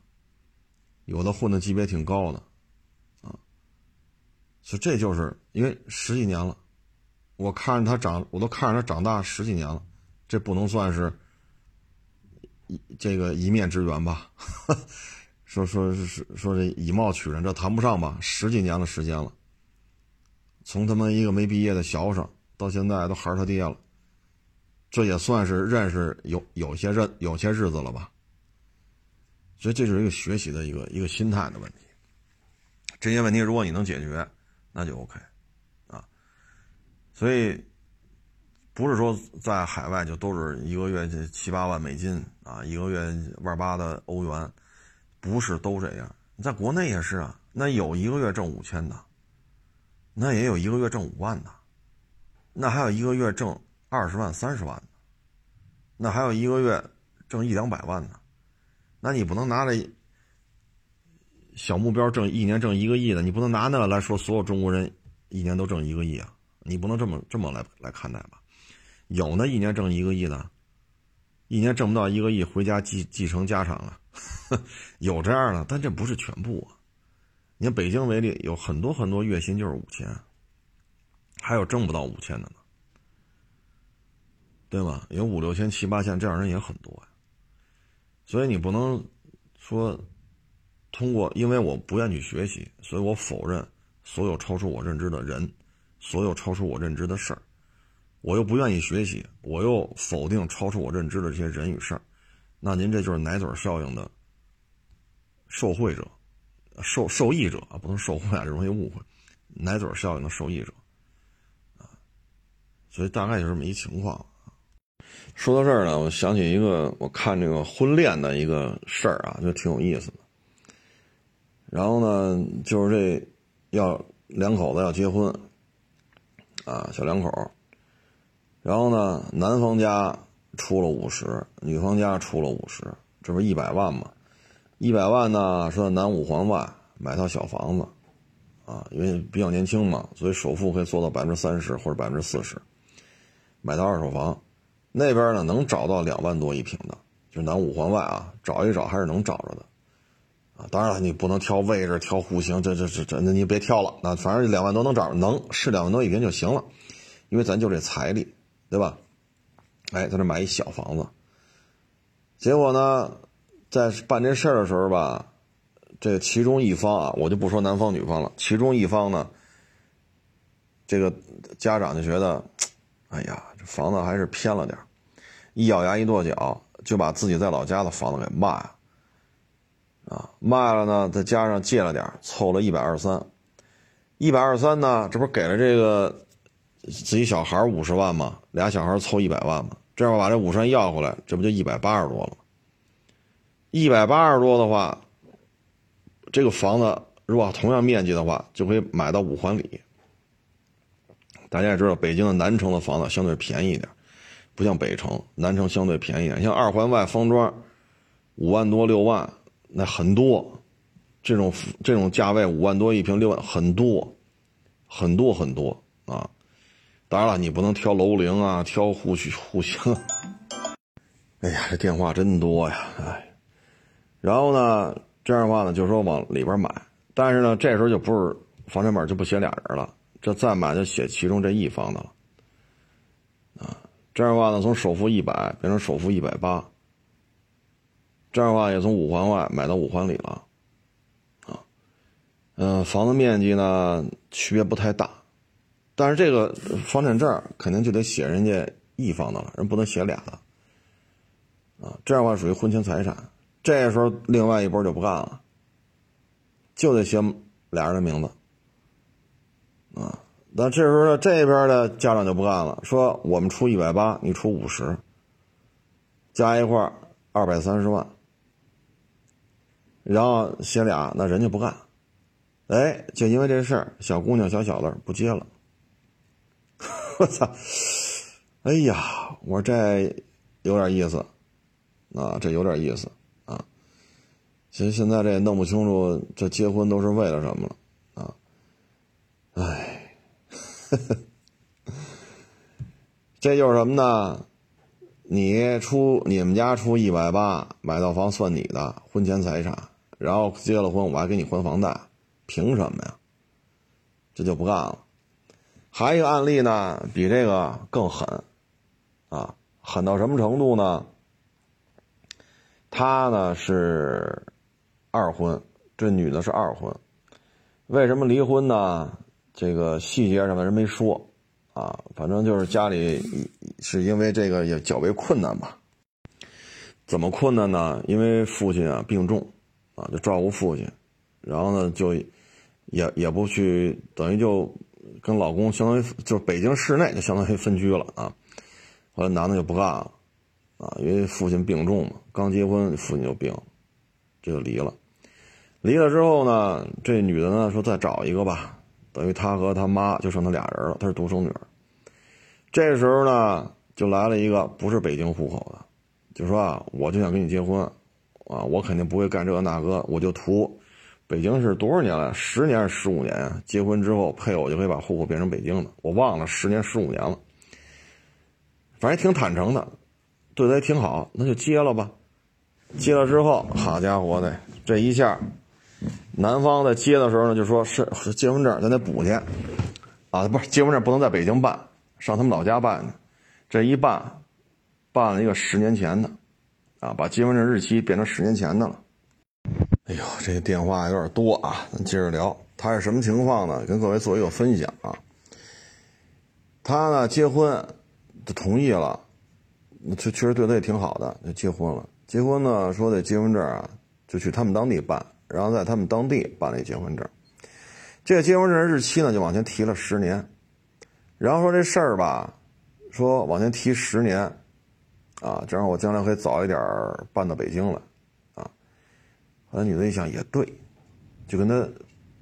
有的混的级别挺高的，啊，所以这就是因为十几年了，我看着他长，我都看着他长大十几年了，这不能算是一这个一面之缘吧？说说是说这以貌取人，这谈不上吧？十几年的时间了，从他妈一个没毕业的学生到现在都孩他爹了，这也算是认识有有些认有些日子了吧？所以这就是一个学习的一个一个心态的问题。这些问题如果你能解决，那就 OK，所以不是说在海外就都是一个月七八万美金啊，一个月万八的欧元，不是都这样。你在国内也是啊，那有一个月挣五千的，那也有一个月挣五万的，那还有一个月挣二十万、三十万的，那还有一个月挣一两百万的。那你不能拿着小目标挣一年挣一个亿的，你不能拿那个来说所有中国人一年都挣一个亿啊！你不能这么这么来来看待吧？有那一年挣一个亿的，一年挣不到一个亿回家继继承家产了，有这样的，但这不是全部啊！你看北京为例，有很多很多月薪就是五千，还有挣不到五千的呢，对吧？有五六千、七八千这样人也很多呀。所以你不能说通过，因为我不愿意去学习，所以我否认所有超出我认知的人，所有超出我认知的事儿。我又不愿意学习，我又否定超出我认知的这些人与事儿。那您这就是奶嘴效应的受贿者、受受益者啊，不能受贿啊，容易误会。奶嘴效应的受益者啊，所以大概就这么一情况。说到这儿呢，我想起一个我看这个婚恋的一个事儿啊，就挺有意思的。然后呢，就是这要两口子要结婚啊，小两口。然后呢，男方家出了五十，女方家出了五十，这不一百万吗？一百万呢，说南五环外买套小房子啊，因为比较年轻嘛，所以首付可以做到百分之三十或者百分之四十，买套二手房。那边呢能找到两万多一平的，就是南五环外啊，找一找还是能找着的，当然了，你不能挑位置、挑户型，这这这这，那你别挑了，那反正两万多能找着，能是两万多一平就行了，因为咱就这财力，对吧？哎，在这买一小房子，结果呢，在办这事儿的时候吧，这其中一方啊，我就不说男方女方了，其中一方呢，这个家长就觉得，哎呀，这房子还是偏了点一咬牙一跺脚，就把自己在老家的房子给卖了，啊，卖了呢，再加上借了点凑了一百二三，一百二三呢，这不给了这个自己小孩五十万吗？俩小孩凑一百万吗？这样把这五十万要回来，这不就一百八十多了吗？一百八十多的话，这个房子如果同样面积的话，就可以买到五环里。大家也知道，北京的南城的房子相对便宜一点，不像北城，南城相对便宜一点。像二环外方庄，五万多六万，那很多。这种这种价位五万多一平六万，很多，很多很多啊。当然了，你不能挑楼龄啊，挑户区户型。哎呀，这电话真多呀！哎，然后呢，这样的话呢，就说往里边买，但是呢，这时候就不是房产本就不写俩人了，这再买就写其中这一方的了。啊，这样的话呢，从首付一百变成首付一百八，这样的话也从五环外买到五环里了。啊，嗯，房子面积呢区别不太大。但是这个房产证肯定就得写人家一方的了，人不能写俩的，啊，这样的话属于婚前财产。这时候另外一波就不干了，就得写俩人的名字，啊，那这时候呢，这边的家长就不干了，说我们出一百八，你出五十，加一块二百三十万，然后写俩，那人家不干，哎，就因为这事儿，小姑娘小小子不接了。我操！哎呀，我这有点意思啊，这有点意思啊。其实现在这弄不清楚，这结婚都是为了什么了啊？哎，这就是什么呢？你出你们家出一百八买套房算你的婚前财产，然后结了婚我还给你还房贷，凭什么呀？这就不干了。还有一个案例呢，比这个更狠，啊，狠到什么程度呢？他呢是二婚，这女的是二婚，为什么离婚呢？这个细节上面人没说，啊，反正就是家里是因为这个也较为困难吧。怎么困难呢？因为父亲啊病重，啊就照顾父亲，然后呢就也也不去，等于就。跟老公相当于就是北京市内就相当于分居了啊，后来男的就不干了，啊，因为父亲病重嘛，刚结婚父亲就病，这就离了。离了之后呢，这女的呢说再找一个吧，等于她和他妈就剩她俩人了，她是独生女儿。这时候呢，就来了一个不是北京户口的，就说啊，我就想跟你结婚，啊，我肯定不会干这个那个，我就图。北京是多少年了？十年还是十五年啊？结婚之后，配偶就可以把户口变成北京的。我忘了，十年、十五年了。反正挺坦诚的，对他也挺好，那就结了吧。结了之后，好家伙的，这一下，男方在接的时候呢，就说是结婚证咱得补去啊，不是结婚证不能在北京办，上他们老家办去。这一办，办了一个十年前的，啊，把结婚证日期变成十年前的了。哎呦，这个电话有点多啊，咱接着聊。他是什么情况呢？跟各位做一个分享啊。他呢结婚，就同意了，确确实对他也挺好的，就结婚了。结婚呢说这结婚证啊，就去他们当地办，然后在他们当地办了一结婚证。这个结婚证日期呢就往前提了十年，然后说这事儿吧，说往前提十年，啊，这样我将来可以早一点搬到北京来。啊那女的一想也对，就跟他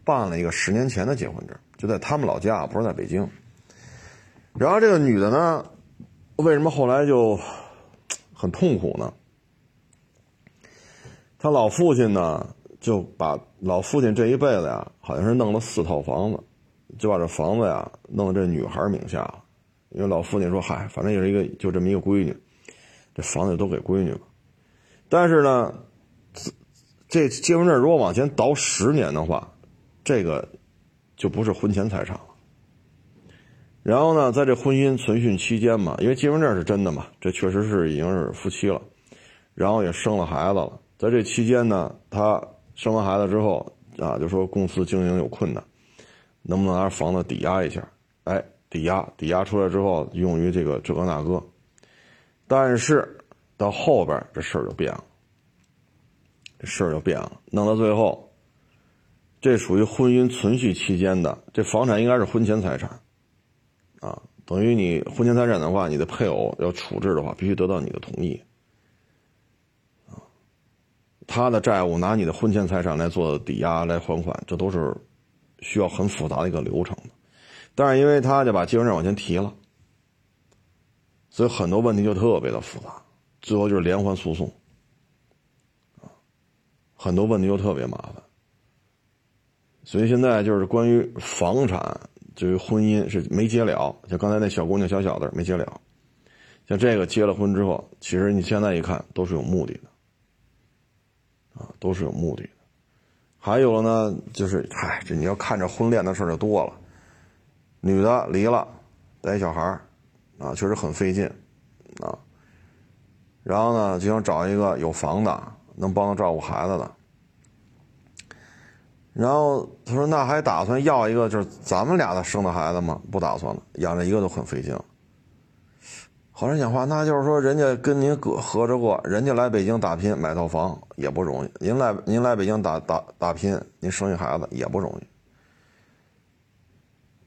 办了一个十年前的结婚证，就在他们老家，不是在北京。然后这个女的呢，为什么后来就很痛苦呢？他老父亲呢，就把老父亲这一辈子呀，好像是弄了四套房子，就把这房子呀弄到这女孩名下了。因为老父亲说：“嗨，反正也是一个就这么一个闺女，这房子都给闺女了。”但是呢。这结婚证如果往前倒十年的话，这个就不是婚前财产了。然后呢，在这婚姻存续期间嘛，因为结婚证是真的嘛，这确实是已经是夫妻了，然后也生了孩子了，在这期间呢，他生完孩子之后啊，就说公司经营有困难，能不能拿房子抵押一下？哎，抵押，抵押出来之后用于这个这个那个。但是到后边这事儿就变了，事儿就变了，弄到最后，这属于婚姻存续期间的这房产应该是婚前财产，啊，等于你婚前财产的话，你的配偶要处置的话，必须得到你的同意，啊，他的债务拿你的婚前财产来做抵押来还款，这都是需要很复杂的一个流程的，但是因为他就把结婚证往前提了。所以很多问题就特别的复杂，最后就是连环诉讼，啊，很多问题就特别麻烦。所以现在就是关于房产，就是婚姻是没结了，就刚才那小姑娘小小的没结了，像这个结了婚之后，其实你现在一看都是有目的的，啊，都是有目的的。还有呢，就是嗨，这你要看着婚恋的事就多了，女的离了，带小孩啊，确实很费劲，啊，然后呢，就想找一个有房的，能帮他照顾孩子的。然后他说：“那还打算要一个就是咱们俩的生的孩子吗？不打算了，养着一个都很费劲。”好人讲话，那就是说，人家跟您哥合着过，人家来北京打拼买套房也不容易，您来您来北京打打打拼，您生一孩子也不容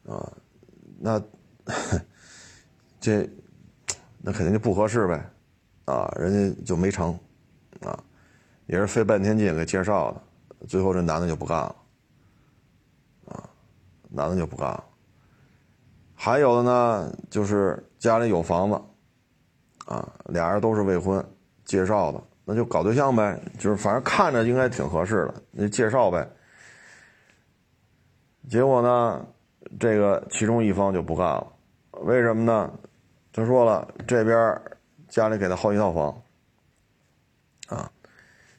易，啊，那。这，那肯定就不合适呗，啊，人家就没成，啊，也是费半天劲给介绍的，最后这男的就不干了，啊，男的就不干了。还有的呢，就是家里有房子，啊，俩人都是未婚，介绍的，那就搞对象呗，就是反正看着应该挺合适的，那介绍呗。结果呢，这个其中一方就不干了，为什么呢？他说了，这边家里给他好几套房，啊，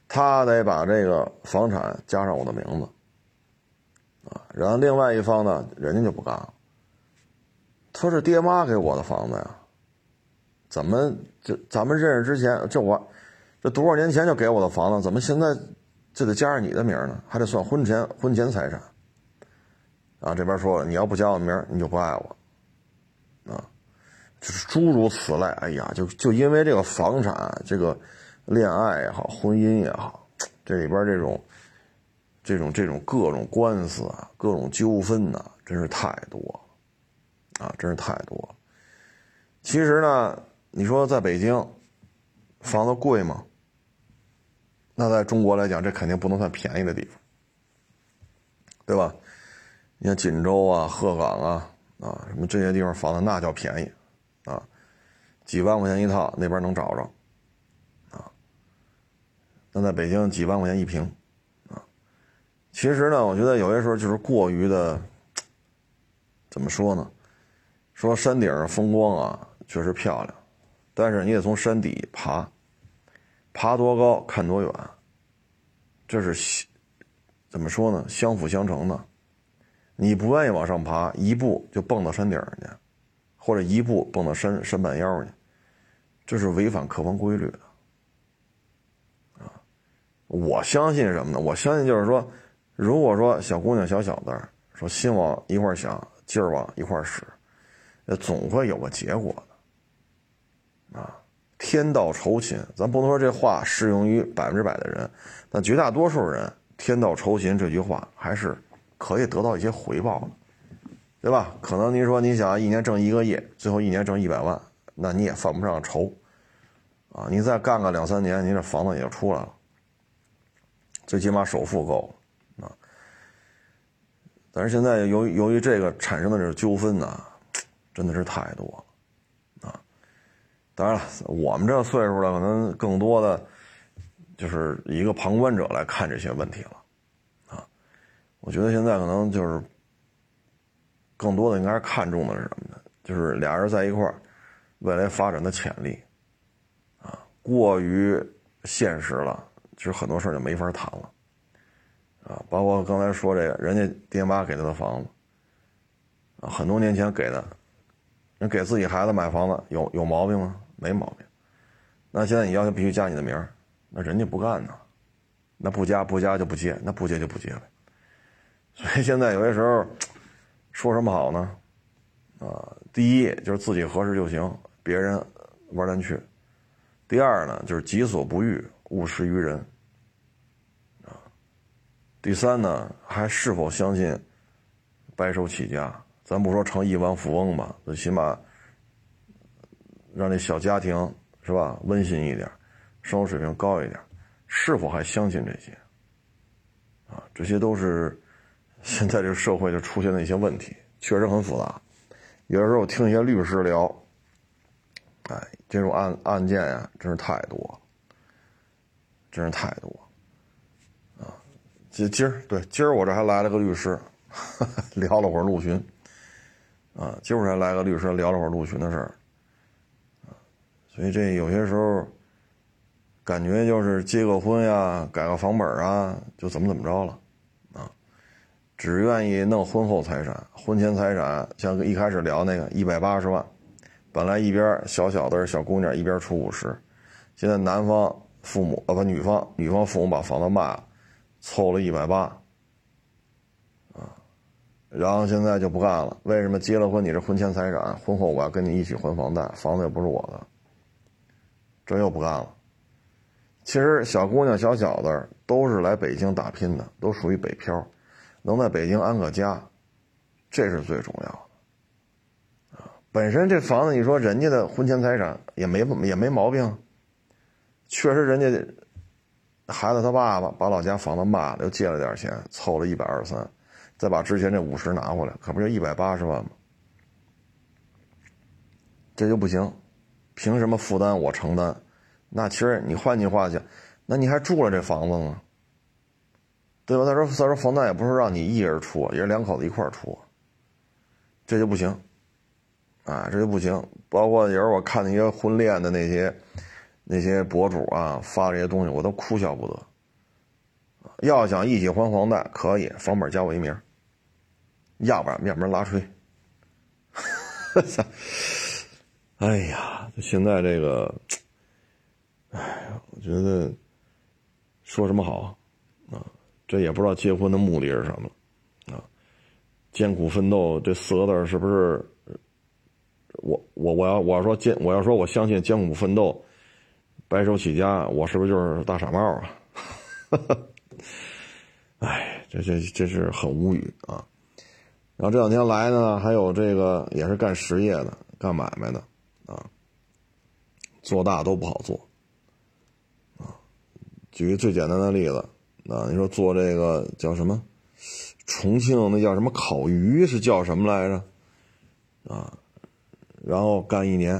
他得把这个房产加上我的名字，啊，然后另外一方呢，人家就不干了。他是爹妈给我的房子呀，怎么这咱们认识之前，这我这多少年前就给我的房子，怎么现在就得加上你的名呢？还得算婚前婚前财产。啊，这边说了你要不加我名，你就不爱我，就是诸如此类，哎呀，就就因为这个房产，这个恋爱也好，婚姻也好，这里边这种这种这种各种官司啊，各种纠纷呐，真是太多，啊，真是太多。其实呢，你说在北京房子贵吗？那在中国来讲，这肯定不能算便宜的地方，对吧？你像锦州啊、鹤岗啊啊什么这些地方房子，那叫便宜。几万块钱一套，那边能找着，啊，那在北京几万块钱一平，啊，其实呢，我觉得有些时候就是过于的，怎么说呢？说山顶上风光啊，确实漂亮，但是你得从山底爬，爬多高看多远，这是怎么说呢？相辅相成的，你不愿意往上爬，一步就蹦到山顶上去。或者一步蹦到山山半腰去，这是违反客观规律的，啊！我相信什么呢？我相信就是说，如果说小姑娘小小子说心往一块想，劲儿往一块使，那总会有个结果的，啊！天道酬勤，咱不能说这话适用于百分之百的人，但绝大多数人，天道酬勤这句话还是可以得到一些回报的。对吧？可能您说你想一年挣一个亿，最后一年挣一百万，那你也犯不上愁，啊，你再干个两三年，你这房子也就出来了，最起码首付够了，啊。但是现在由于由于这个产生的这个纠纷呢，真的是太多了，啊。当然了，我们这岁数的可能更多的就是一个旁观者来看这些问题了，啊。我觉得现在可能就是。更多的应该是看重的是什么呢？就是俩人在一块儿，未来发展的潜力，啊，过于现实了，其实很多事就没法谈了，啊，包括刚才说这个，人家爹妈给他的房子，啊，很多年前给的，人给自己孩子买房子有有毛病吗？没毛病。那现在你要求必须加你的名儿，那人家不干呢，那不加不加就不接，那不接就不接呗。所以现在有些时候说什么好呢？啊，第一就是自己合适就行，别人玩咱去；第二呢，就是己所不欲，勿施于人。啊，第三呢，还是否相信白手起家？咱不说成亿万富翁吧，最起码让这小家庭是吧温馨一点，生活水平高一点，是否还相信这些？啊，这些都是现在这社会就出现的一些问题，确实很复杂。有的时候我听一些律师聊，哎，这种案案件呀，真是太多，真是太多，啊，今今儿对今儿我这还来了个律师，聊了会儿陆巡，啊，今儿还来个律师聊了会儿陆巡的事儿，啊，所以这有些时候感觉就是结个婚呀，改个房本啊，就怎么怎么着了。只愿意弄婚后财产，婚前财产像一开始聊那个一百八十万，本来一边小小的小姑娘一边出五十，现在男方父母啊不女方女方父母把房子卖了，凑了一百八，啊，然后现在就不干了，为什么结了婚你是婚前财产，婚后我要跟你一起还房贷，房子又不是我的，这又不干了。其实小姑娘小小的都是来北京打拼的，都属于北漂。能在北京安个家，这是最重要的，啊！本身这房子，你说人家的婚前财产也没也没毛病，确实人家孩子他爸爸把老家房子卖了，又借了点钱，凑了一百二十三，再把之前这五十拿回来，可不就一百八十万吗？这就不行，凭什么负担我承担？那其实你换句话讲，那你还住了这房子吗？对吧？他说：“他说房贷也不是让你一人出，也是两口子一块出，这就不行，啊，这就不行。包括有时候我看那些婚恋的那些那些博主啊，发这些东西，我都哭笑不得。要想一起还房贷，可以房本加我一名，要不然面门拉吹。哎呀，现在这个，哎，我觉得说什么好？”这也不知道结婚的目的是什么，啊，艰苦奋斗这四个字是不是？我我我要我要说艰我要说我相信艰苦奋斗，白手起家，我是不是就是大傻帽啊？哈哈哎，这这这是很无语啊！然后这两天来呢，还有这个也是干实业的、干买卖的啊，做大都不好做啊。举个最简单的例子。啊，你说做这个叫什么？重庆那叫什么烤鱼是叫什么来着？啊，然后干一年，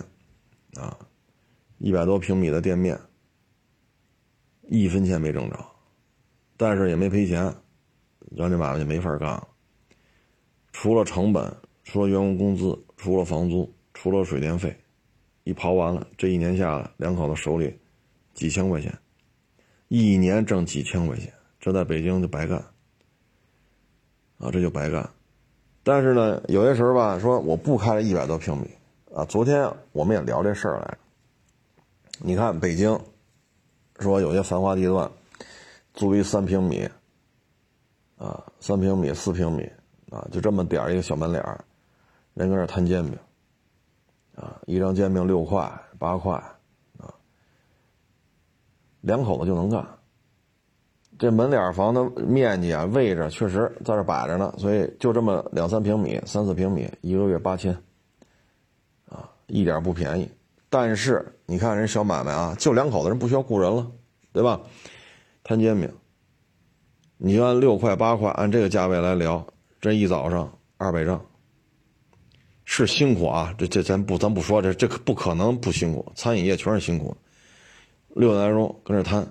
啊，一百多平米的店面，一分钱没挣着，但是也没赔钱，让这买卖就没法干了。除了成本，除了员工工资，除了房租，除了水电费，一刨完了，这一年下来，两口子手里几千块钱，一年挣几千块钱。这在北京就白干，啊，这就白干。但是呢，有些时候吧，说我不开了一百多平米，啊，昨天我们也聊这事儿来。你看北京，说有些繁华地段，租一三平米，啊，三平米、四平米，啊，就这么点儿一个小门脸儿，人搁那摊煎饼，啊，一张煎饼六块、八块，啊，两口子就能干。这门脸房的面积啊，位置确实在这摆着呢，所以就这么两三平米、三四平米，一个月八千，啊，一点不便宜。但是你看人小买卖啊，就两口子人不需要雇人了，对吧？摊煎饼，你就按六块八块，按这个价位来聊，这一早上二百张，是辛苦啊，这这咱不咱不说，这这可不可能不辛苦，餐饮业全是辛苦，六点来钟跟这摊。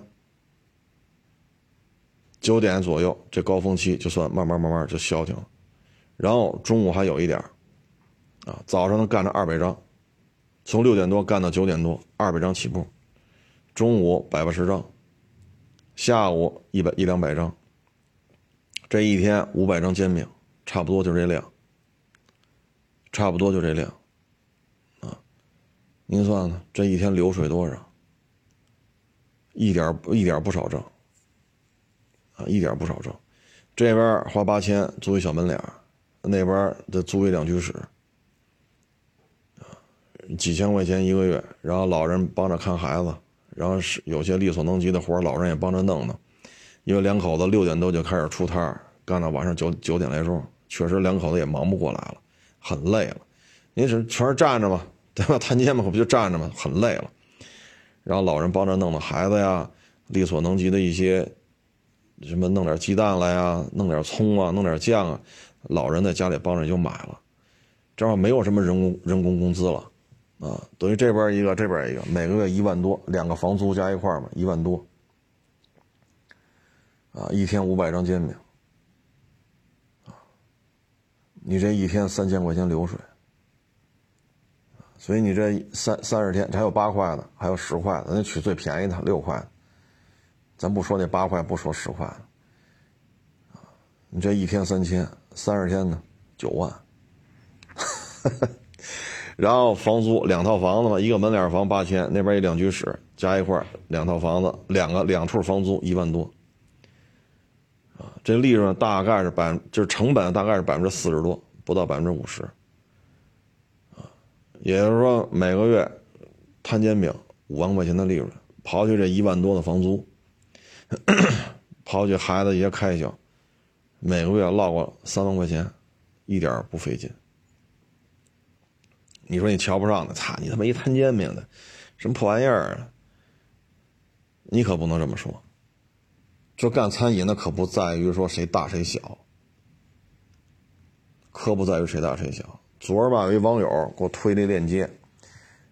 九点左右，这高峰期就算慢慢慢慢就消停了，然后中午还有一点啊，早上能干着二百张，从六点多干到九点多，二百张起步，中午百八十张，下午一百一两百张，这一天五百张煎饼，差不多就这量，差不多就这量，啊，您算算这一天流水多少？一点一点不少挣。啊，一点不少挣。这边花八千租一小门脸那边再租一两居室，几千块钱一个月，然后老人帮着看孩子，然后是有些力所能及的活老人也帮着弄弄。因为两口子六点多就开始出摊干到晚上九九点来钟，确实两口子也忙不过来了，很累了。您是全是站着嘛，对吧？摊煎嘛，可不就站着嘛，很累了。然后老人帮着弄弄孩子呀，力所能及的一些，什么弄点鸡蛋来呀，弄点葱啊，弄点酱啊，老人在家里帮着就买了。正好没有什么人工人工工资了，啊，等于这边一个，这边一个，每个月一万多，两个房租加一块嘛，一万多。啊，一天五百张煎饼，啊，你这一天三千块钱流水，所以你这三三十天，还有八块的，还有十块的，咱取最便宜的六块，咱不说那八块，不说十块，啊，你这一天三千，三十天呢九万，然后房租两套房子嘛，一个门脸房八千，那边一两居室加一块两套房子，两个两处房租一万多。啊这利润大概是百，就是成本大概是百分之四十多，不到百分之五十，啊，也就是说每个月摊煎饼五万块钱的利润，刨去这一万多的房租，刨去孩子一些开销，每个月落个三万块钱，一点不费劲。你说你瞧不上的，擦，你他妈一摊煎饼的，什么破玩意儿啊？你可不能这么说。这干餐饮的可不在于说谁大谁小，可不在于谁大谁小。昨儿吧，有一网友给我推那链接，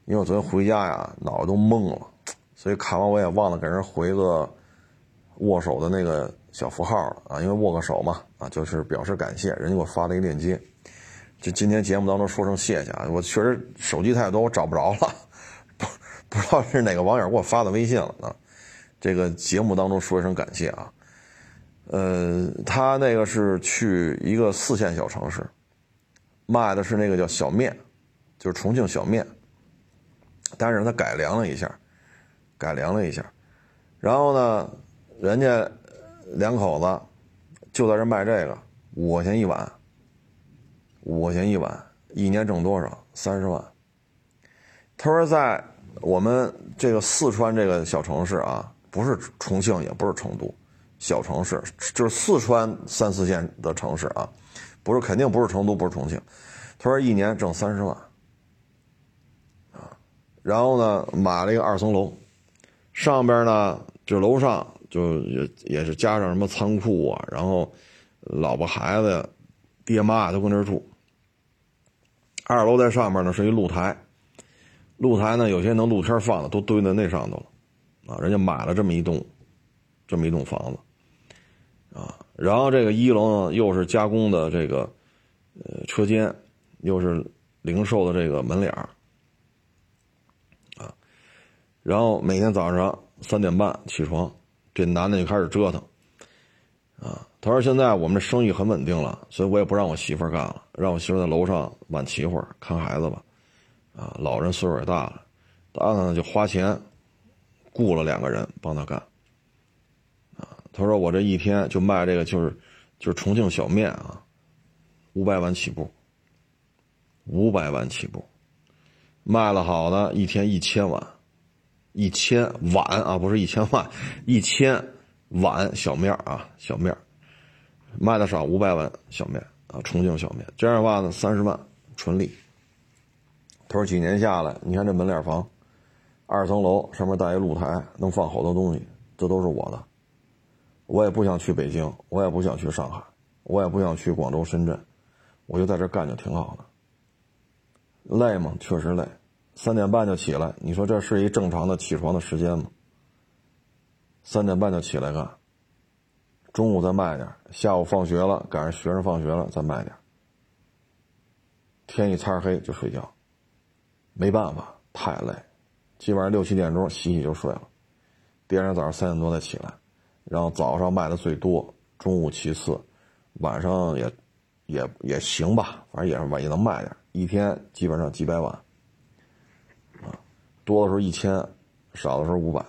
因为我昨天回家呀，脑子都懵了，所以看完我也忘了给人回个握手的那个小符号了啊，因为握个手嘛，啊，就是表示感谢，人家给我发了一个链接。就今天节目当中说声谢谢啊，我确实手机太多，我找不着了，不不知道是哪个网友给我发的微信了啊。这个节目当中说一声感谢啊，呃，他那个是去一个四线小城市，卖的是那个叫小面，就是重庆小面，但是他改良了一下，改良了一下，然后呢，人家两口子就在这卖这个五块钱一碗，五块钱一碗，一年挣多少？三十万。他说在我们这个四川这个小城市啊。不是重庆，也不是成都，小城市就是四川三四线的城市啊，不是肯定不是成都，不是重庆。他说一年挣三十万，啊，然后呢买了一个二层楼，上边呢就楼上就也也是加上什么仓库啊，然后老婆孩子、爹妈都跟这住。二楼在上面呢是一露台，露台呢有些能露天放的都堆在那上头了。啊，人家买了这么一栋，这么一栋房子，啊，然后这个一楼呢又是加工的这个，呃，车间，又是零售的这个门脸儿，啊，然后每天早上三点半起床，这男的就开始折腾，啊，他说现在我们这生意很稳定了，所以我也不让我媳妇干了，让我媳妇在楼上晚起会儿看孩子吧，啊，老人岁数也大了，他呢就花钱。雇了两个人帮他干，啊，他说我这一天就卖这个，就是就是重庆小面啊，五百万起步，五百万起步，卖了好的一天一千碗，一千碗啊，不是一千万，一千碗小面啊，小面卖的少五百万小面啊，重庆小面，这样的话呢，三十万纯利。他说几年下来，你看这门脸房。二层楼上面带一露台，能放好多东西，这都是我的。我也不想去北京，我也不想去上海，我也不想去广州、深圳，我就在这干就挺好的。累吗？确实累。三点半就起来，你说这是一正常的起床的时间吗？三点半就起来干，中午再卖点，下午放学了赶上学生放学了再卖点。天一擦黑就睡觉，没办法，太累。基本上六七点钟洗洗就睡了，第二天早上三点多再起来，然后早上卖的最多，中午其次，晚上也也也行吧，反正也是也能卖点，一天基本上几百碗，多的时候一千，少的时候五百，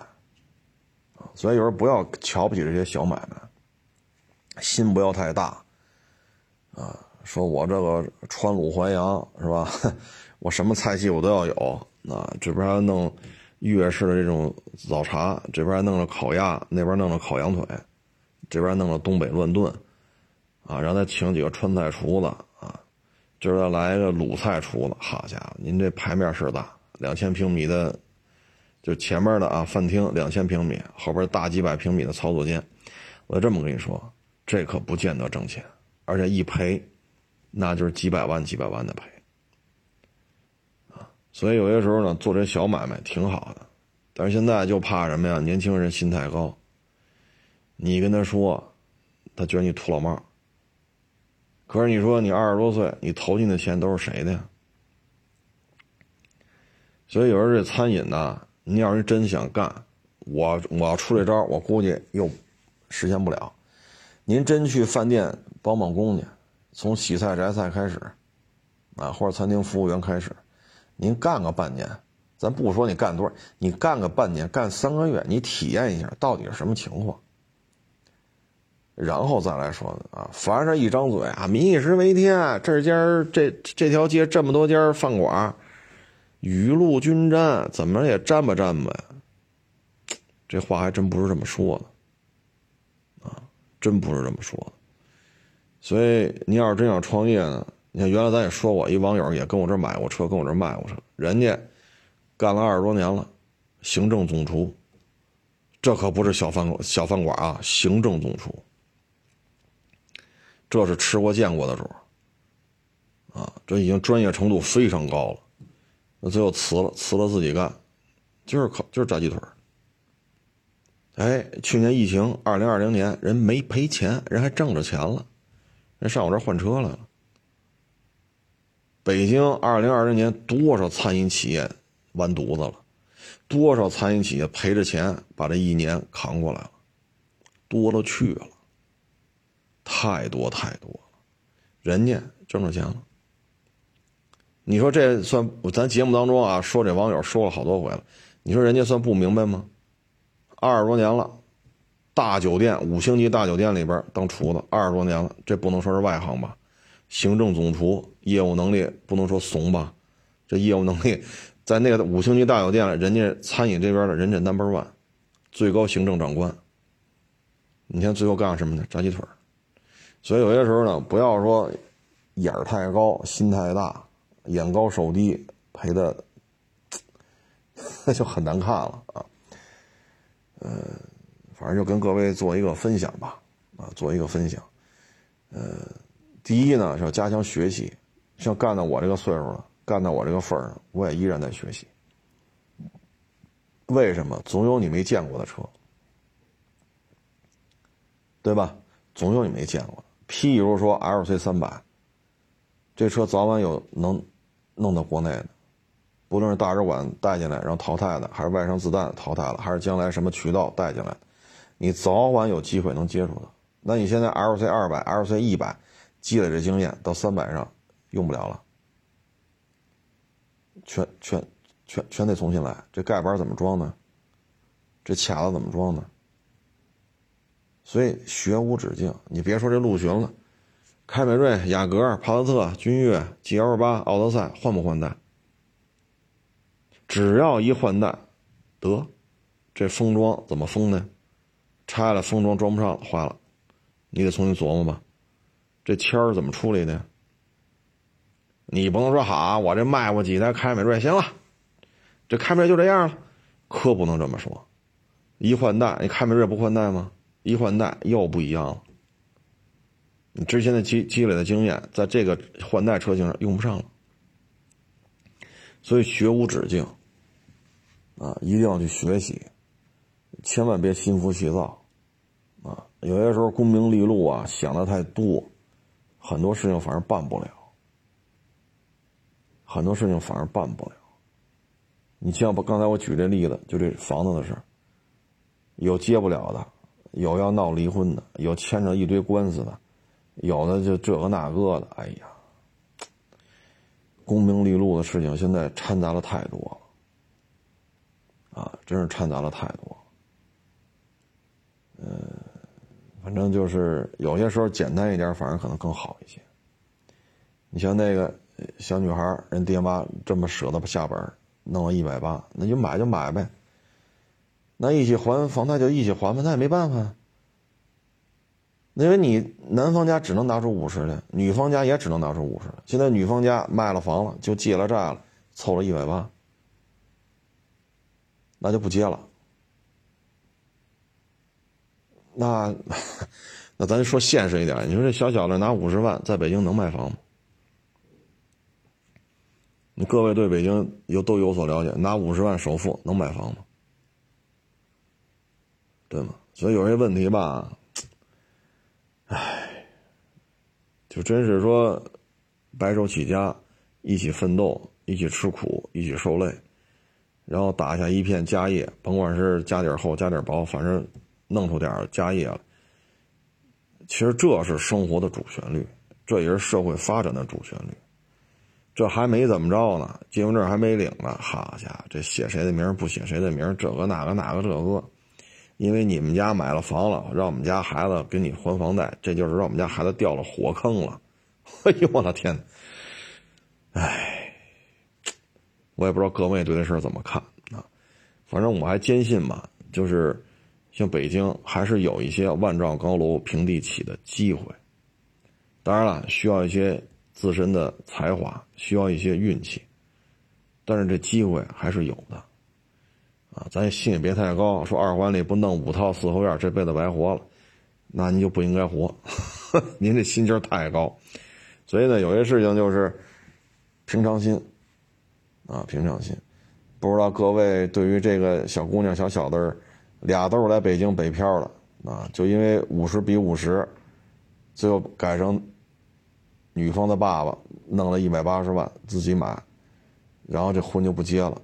啊，所以有时候不要瞧不起这些小买卖，心不要太大，啊，说我这个川鲁淮扬是吧？我什么菜系我都要有，啊，这边还弄粤式的这种早茶，这边还弄了烤鸭，那边弄了烤羊腿，这边弄了东北乱炖，啊，然后再请几个川菜厨子，啊，今儿再来一个鲁菜厨子，好家伙，您这牌面是大，两千平米的。就前面的啊，饭厅两千平米，后边大几百平米的操作间，我这么跟你说，这可不见得挣钱，而且一赔，那就是几百万、几百万的赔，啊，所以有些时候呢，做这小买卖挺好的，但是现在就怕什么呀？年轻人心太高，你跟他说，他觉得你土老帽，可是你说你二十多岁，你投进的钱都是谁的呀？所以有时候这餐饮呢。你要是真想干，我我要出这招，我估计又实现不了。您真去饭店帮帮工去，从洗菜摘菜开始，啊，或者餐厅服务员开始，您干个半年，咱不说你干多少，你干个半年，干三个月，你体验一下到底是什么情况，然后再来说啊。凡是一张嘴啊，民以食为天，这家这这条街这么多家饭馆。雨露均沾，怎么也沾吧沾吧呀？这话还真不是这么说的，啊，真不是这么说。所以你要是真想创业呢，你看原来咱也说过，一网友也跟我这买过车，跟我这卖过车，人家干了二十多年了，行政总厨，这可不是小饭小饭馆啊，行政总厨，这是吃过见过的主啊，这已经专业程度非常高了。最后辞了，辞了自己干，就是靠就是炸鸡腿哎，去年疫情，二零二零年人没赔钱，人还挣着钱了，人上我这换车来了。北京二零二零年多少餐饮企业完犊子了，多少餐饮企业赔着钱把这一年扛过来了，多了去了，太多太多了，人家挣着钱了。你说这算咱节目当中啊？说这网友说了好多回了，你说人家算不明白吗？二十多年了，大酒店五星级大酒店里边当厨子二十多年了，这不能说是外行吧？行政总厨业务能力不能说怂吧？这业务能力在那个五星级大酒店，人家餐饮这边的人家 number one，最高行政长官。你看最后干什么呢？炸鸡腿所以有些时候呢，不要说眼儿太高，心太大。眼高手低，赔的那 就很难看了啊。呃，反正就跟各位做一个分享吧，啊，做一个分享。呃，第一呢是要加强学习，像干到我这个岁数了，干到我这个份儿上，我也依然在学习。为什么？总有你没见过的车，对吧？总有你没见过。譬如说 LC 三百，这车早晚有能。弄到国内的，不论是大使馆带进来然后淘汰的，还是外伤自弹淘汰了，还是将来什么渠道带进来，你早晚有机会能接触到。那你现在 L C 二百、L C 一百积累这经验，到三百上用不了了，全全全全得重新来。这盖板怎么装呢？这卡子怎么装呢？所以学无止境。你别说这陆巡了。凯美瑞、雅阁、帕萨特、君越、G L 八、奥德赛换不换代？只要一换代，得，这封装怎么封呢？拆了封装装不上了，坏了，你得重新琢磨吧。这签儿怎么处理的？你不能说好，我这卖过几台凯美瑞，行了，这凯美瑞就这样了，可不能这么说。一换代，你凯美瑞不换代吗？一换代又不一样了。你之前的积积累的经验，在这个换代车型上用不上了，所以学无止境，啊，一定要去学习，千万别心浮气躁，啊，有些时候功名利禄啊想的太多，很多事情反而办不了，很多事情反而办不了。你像不刚才我举这例子，就这房子的事有接不了的，有要闹离婚的，有牵扯一堆官司的。有的就这个那个的，哎呀，功名利禄的事情现在掺杂了太多了，啊，真是掺杂了太多。嗯，反正就是有些时候简单一点，反而可能更好一些。你像那个小女孩，人爹妈这么舍得下本弄了一百八，那就买就买呗。那一起还房贷就一起还吧，那也没办法。因为你男方家只能拿出五十来，女方家也只能拿出五十来。现在女方家卖了房了，就借了债了，凑了一百八，那就不接了。那，那咱说现实一点，你说这小小的拿五十万在北京能买房吗？你各位对北京有都有所了解，拿五十万首付能买房吗？对吗？所以有些问题吧，唉，就真是说白手起家，一起奋斗，一起吃苦，一起受累，然后打下一片家业，甭管是家底厚家底薄，反正弄出点家业来。其实这是生活的主旋律，这也是社会发展的主旋律。这还没怎么着呢，结婚证还没领呢，好家伙，这写谁的名不写谁的名这个那个那个这个。因为你们家买了房了，让我们家孩子给你还房贷，这就是让我们家孩子掉了火坑了。哎呦我的天！哎，我也不知道各位对这事怎么看啊。反正我还坚信吧，就是像北京还是有一些万丈高楼平地起的机会。当然了，需要一些自身的才华，需要一些运气，但是这机会还是有的。啊，咱心也别太高，说二环里不弄五套四合院，这辈子白活了，那你就不应该活。您这心劲太高，所以呢，有些事情就是平常心啊，平常心。不知道各位对于这个小姑娘、小小子俩都是来北京北漂的啊，就因为五十比五十，最后改成女方的爸爸弄了一百八十万自己买，然后这婚就不结了。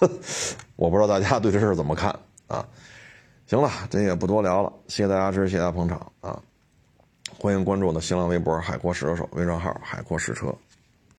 我不知道大家对这事怎么看啊？行了，这也不多聊了，谢谢大家支持，谢谢大家捧场啊！欢迎关注我的新浪微博“海阔试车手”微账号“海阔试车”。